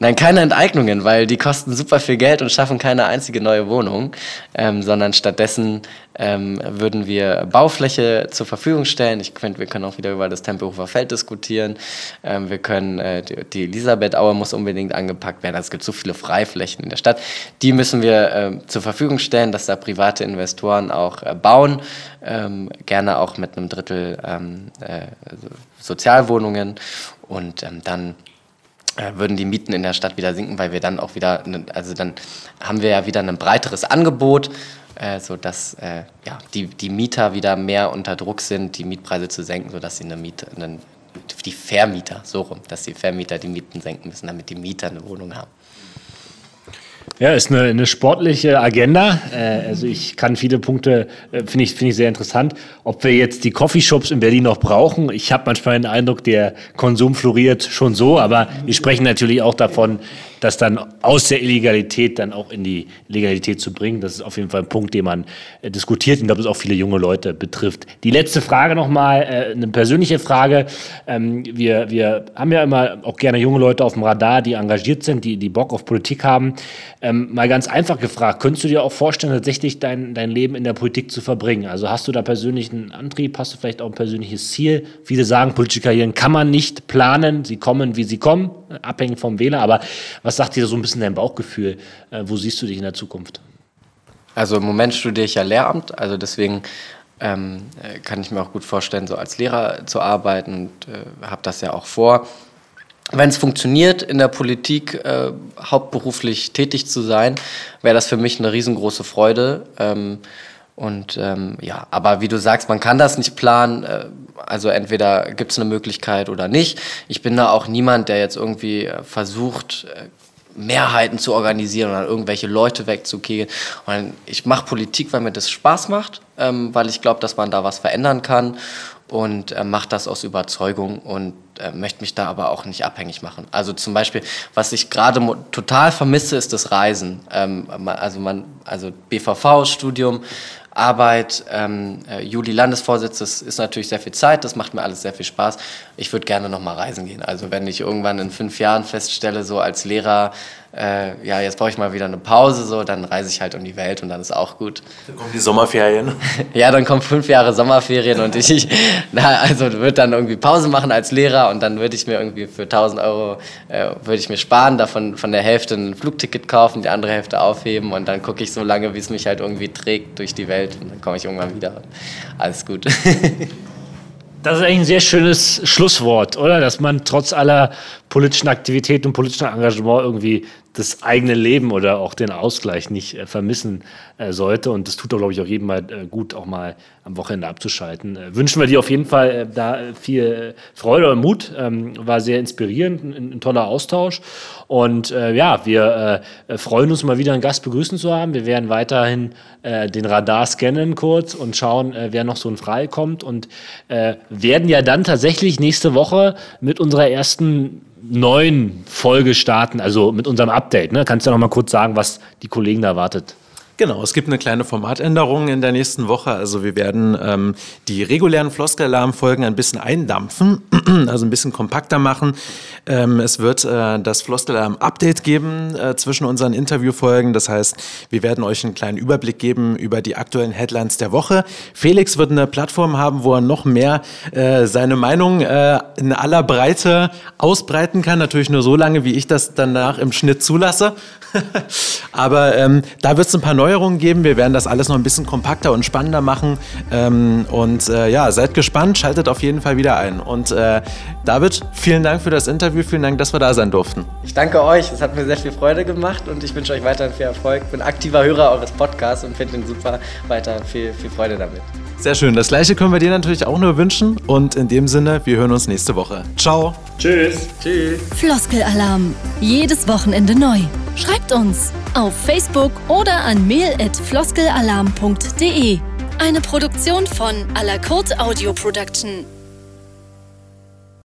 Nein, keine Enteignungen, weil die kosten super viel Geld und schaffen keine einzige neue Wohnung, ähm, sondern stattdessen ähm, würden wir Baufläche zur Verfügung stellen. Ich finde, wir können auch wieder über das Tempelhofer Feld diskutieren. Ähm, wir können, äh, die, die Elisabethauer muss unbedingt angepackt werden. Also es gibt so viele Freiflächen in der Stadt. Die müssen wir äh, zur Verfügung stellen, dass da private Investoren auch äh, bauen. Ähm, gerne auch mit einem Drittel ähm, äh, Sozialwohnungen und ähm, dann würden die Mieten in der Stadt wieder sinken, weil wir dann auch wieder, also dann haben wir ja wieder ein breiteres Angebot, äh, sodass äh, ja, die, die Mieter wieder mehr unter Druck sind, die Mietpreise zu senken, sodass sie eine Miete, eine, die Vermieter, so rum, dass die Vermieter die Mieten senken müssen, damit die Mieter eine Wohnung haben. Ja, ist eine, eine sportliche Agenda. Äh, also ich kann viele Punkte, äh, finde ich, finde ich sehr interessant. Ob wir jetzt die Coffeeshops in Berlin noch brauchen, ich habe manchmal den Eindruck, der Konsum floriert schon so, aber wir sprechen natürlich auch davon, das dann aus der Illegalität dann auch in die Legalität zu bringen. Das ist auf jeden Fall ein Punkt, den man äh, diskutiert. Ich glaube, das auch viele junge Leute betrifft. Die letzte Frage nochmal, äh, eine persönliche Frage. Ähm, wir, wir haben ja immer auch gerne junge Leute auf dem Radar, die engagiert sind, die, die Bock auf Politik haben. Ähm, mal ganz einfach gefragt, könntest du dir auch vorstellen, tatsächlich dein, dein Leben in der Politik zu verbringen? Also hast du da persönlichen Antrieb, hast du vielleicht auch ein persönliches Ziel? Viele sagen, politische Karrieren kann man nicht planen, sie kommen, wie sie kommen, abhängig vom Wähler. Aber was sagt dir so ein bisschen dein Bauchgefühl? Äh, wo siehst du dich in der Zukunft? Also im Moment studiere ich ja Lehramt, also deswegen ähm, kann ich mir auch gut vorstellen, so als Lehrer zu arbeiten und äh, habe das ja auch vor. Wenn es funktioniert, in der Politik äh, hauptberuflich tätig zu sein, wäre das für mich eine riesengroße Freude. Ähm, und ähm, ja, aber wie du sagst, man kann das nicht planen. Äh, also entweder gibt es eine Möglichkeit oder nicht. Ich bin da auch niemand, der jetzt irgendwie äh, versucht, Mehrheiten zu organisieren oder irgendwelche Leute wegzukegeln. ich mache Politik, weil mir das Spaß macht, ähm, weil ich glaube, dass man da was verändern kann und äh, mache das aus Überzeugung und äh, möchte mich da aber auch nicht abhängig machen. Also zum Beispiel, was ich gerade total vermisse, ist das Reisen. Ähm, also man, also BVV-Studium, Arbeit, ähm, äh, Juli Landesvorsitz, das ist natürlich sehr viel Zeit, das macht mir alles sehr viel Spaß. Ich würde gerne noch mal reisen gehen. Also wenn ich irgendwann in fünf Jahren feststelle, so als Lehrer, äh, ja, jetzt brauche ich mal wieder eine Pause, so, dann reise ich halt um die Welt und dann ist auch gut. Dann kommen die Sommerferien. ja, dann kommen fünf Jahre Sommerferien und ich, na, also würde dann irgendwie Pause machen als Lehrer und dann würde ich mir irgendwie für 1000 Euro, äh, würde ich mir sparen, davon von der Hälfte ein Flugticket kaufen, die andere Hälfte aufheben und dann gucke ich so lange, wie es mich halt irgendwie trägt durch die Welt und dann komme ich irgendwann wieder. Alles gut. Das ist eigentlich ein sehr schönes Schlusswort, oder? Dass man trotz aller politischen Aktivität und politischen Engagement irgendwie das eigene Leben oder auch den Ausgleich nicht äh, vermissen äh, sollte. Und das tut doch, glaube ich, auch jedem mal äh, gut, auch mal am Wochenende abzuschalten. Äh, wünschen wir dir auf jeden Fall äh, da viel Freude und Mut. Ähm, war sehr inspirierend, ein, ein toller Austausch. Und äh, ja, wir freuen uns mal wieder einen Gast begrüßen zu haben. Wir werden weiterhin den Radar scannen kurz und schauen, wer noch so in Frage kommt. Und werden ja dann tatsächlich nächste Woche mit unserer ersten neuen Folge starten, also mit unserem Update. Ne? Kannst du noch mal kurz sagen, was die Kollegen da erwartet? Genau, es gibt eine kleine Formatänderung in der nächsten Woche. Also wir werden ähm, die regulären Floskelalarm-Folgen ein bisschen eindampfen, also ein bisschen kompakter machen. Ähm, es wird äh, das Floskelalarm-Update geben äh, zwischen unseren Interviewfolgen. Das heißt, wir werden euch einen kleinen Überblick geben über die aktuellen Headlines der Woche. Felix wird eine Plattform haben, wo er noch mehr äh, seine Meinung äh, in aller Breite ausbreiten kann. Natürlich nur so lange, wie ich das danach im Schnitt zulasse. Aber ähm, da wird es ein paar Neuerungen geben. Wir werden das alles noch ein bisschen kompakter und spannender machen. Ähm, und äh, ja, seid gespannt, schaltet auf jeden Fall wieder ein. Und äh, David, vielen Dank für das Interview, vielen Dank, dass wir da sein durften. Ich danke euch, es hat mir sehr viel Freude gemacht und ich wünsche euch weiterhin viel Erfolg. Bin aktiver Hörer eures Podcasts und finde ihn super. Weiter viel, viel Freude damit. Sehr schön. Das gleiche können wir dir natürlich auch nur wünschen. Und in dem Sinne, wir hören uns nächste Woche. Ciao. Tschüss. Tschüss. Floskelalarm. Jedes Wochenende neu. Schreibt uns auf Facebook oder an mail.floskelalarm.de. Eine Produktion von A la Courte Audio Production.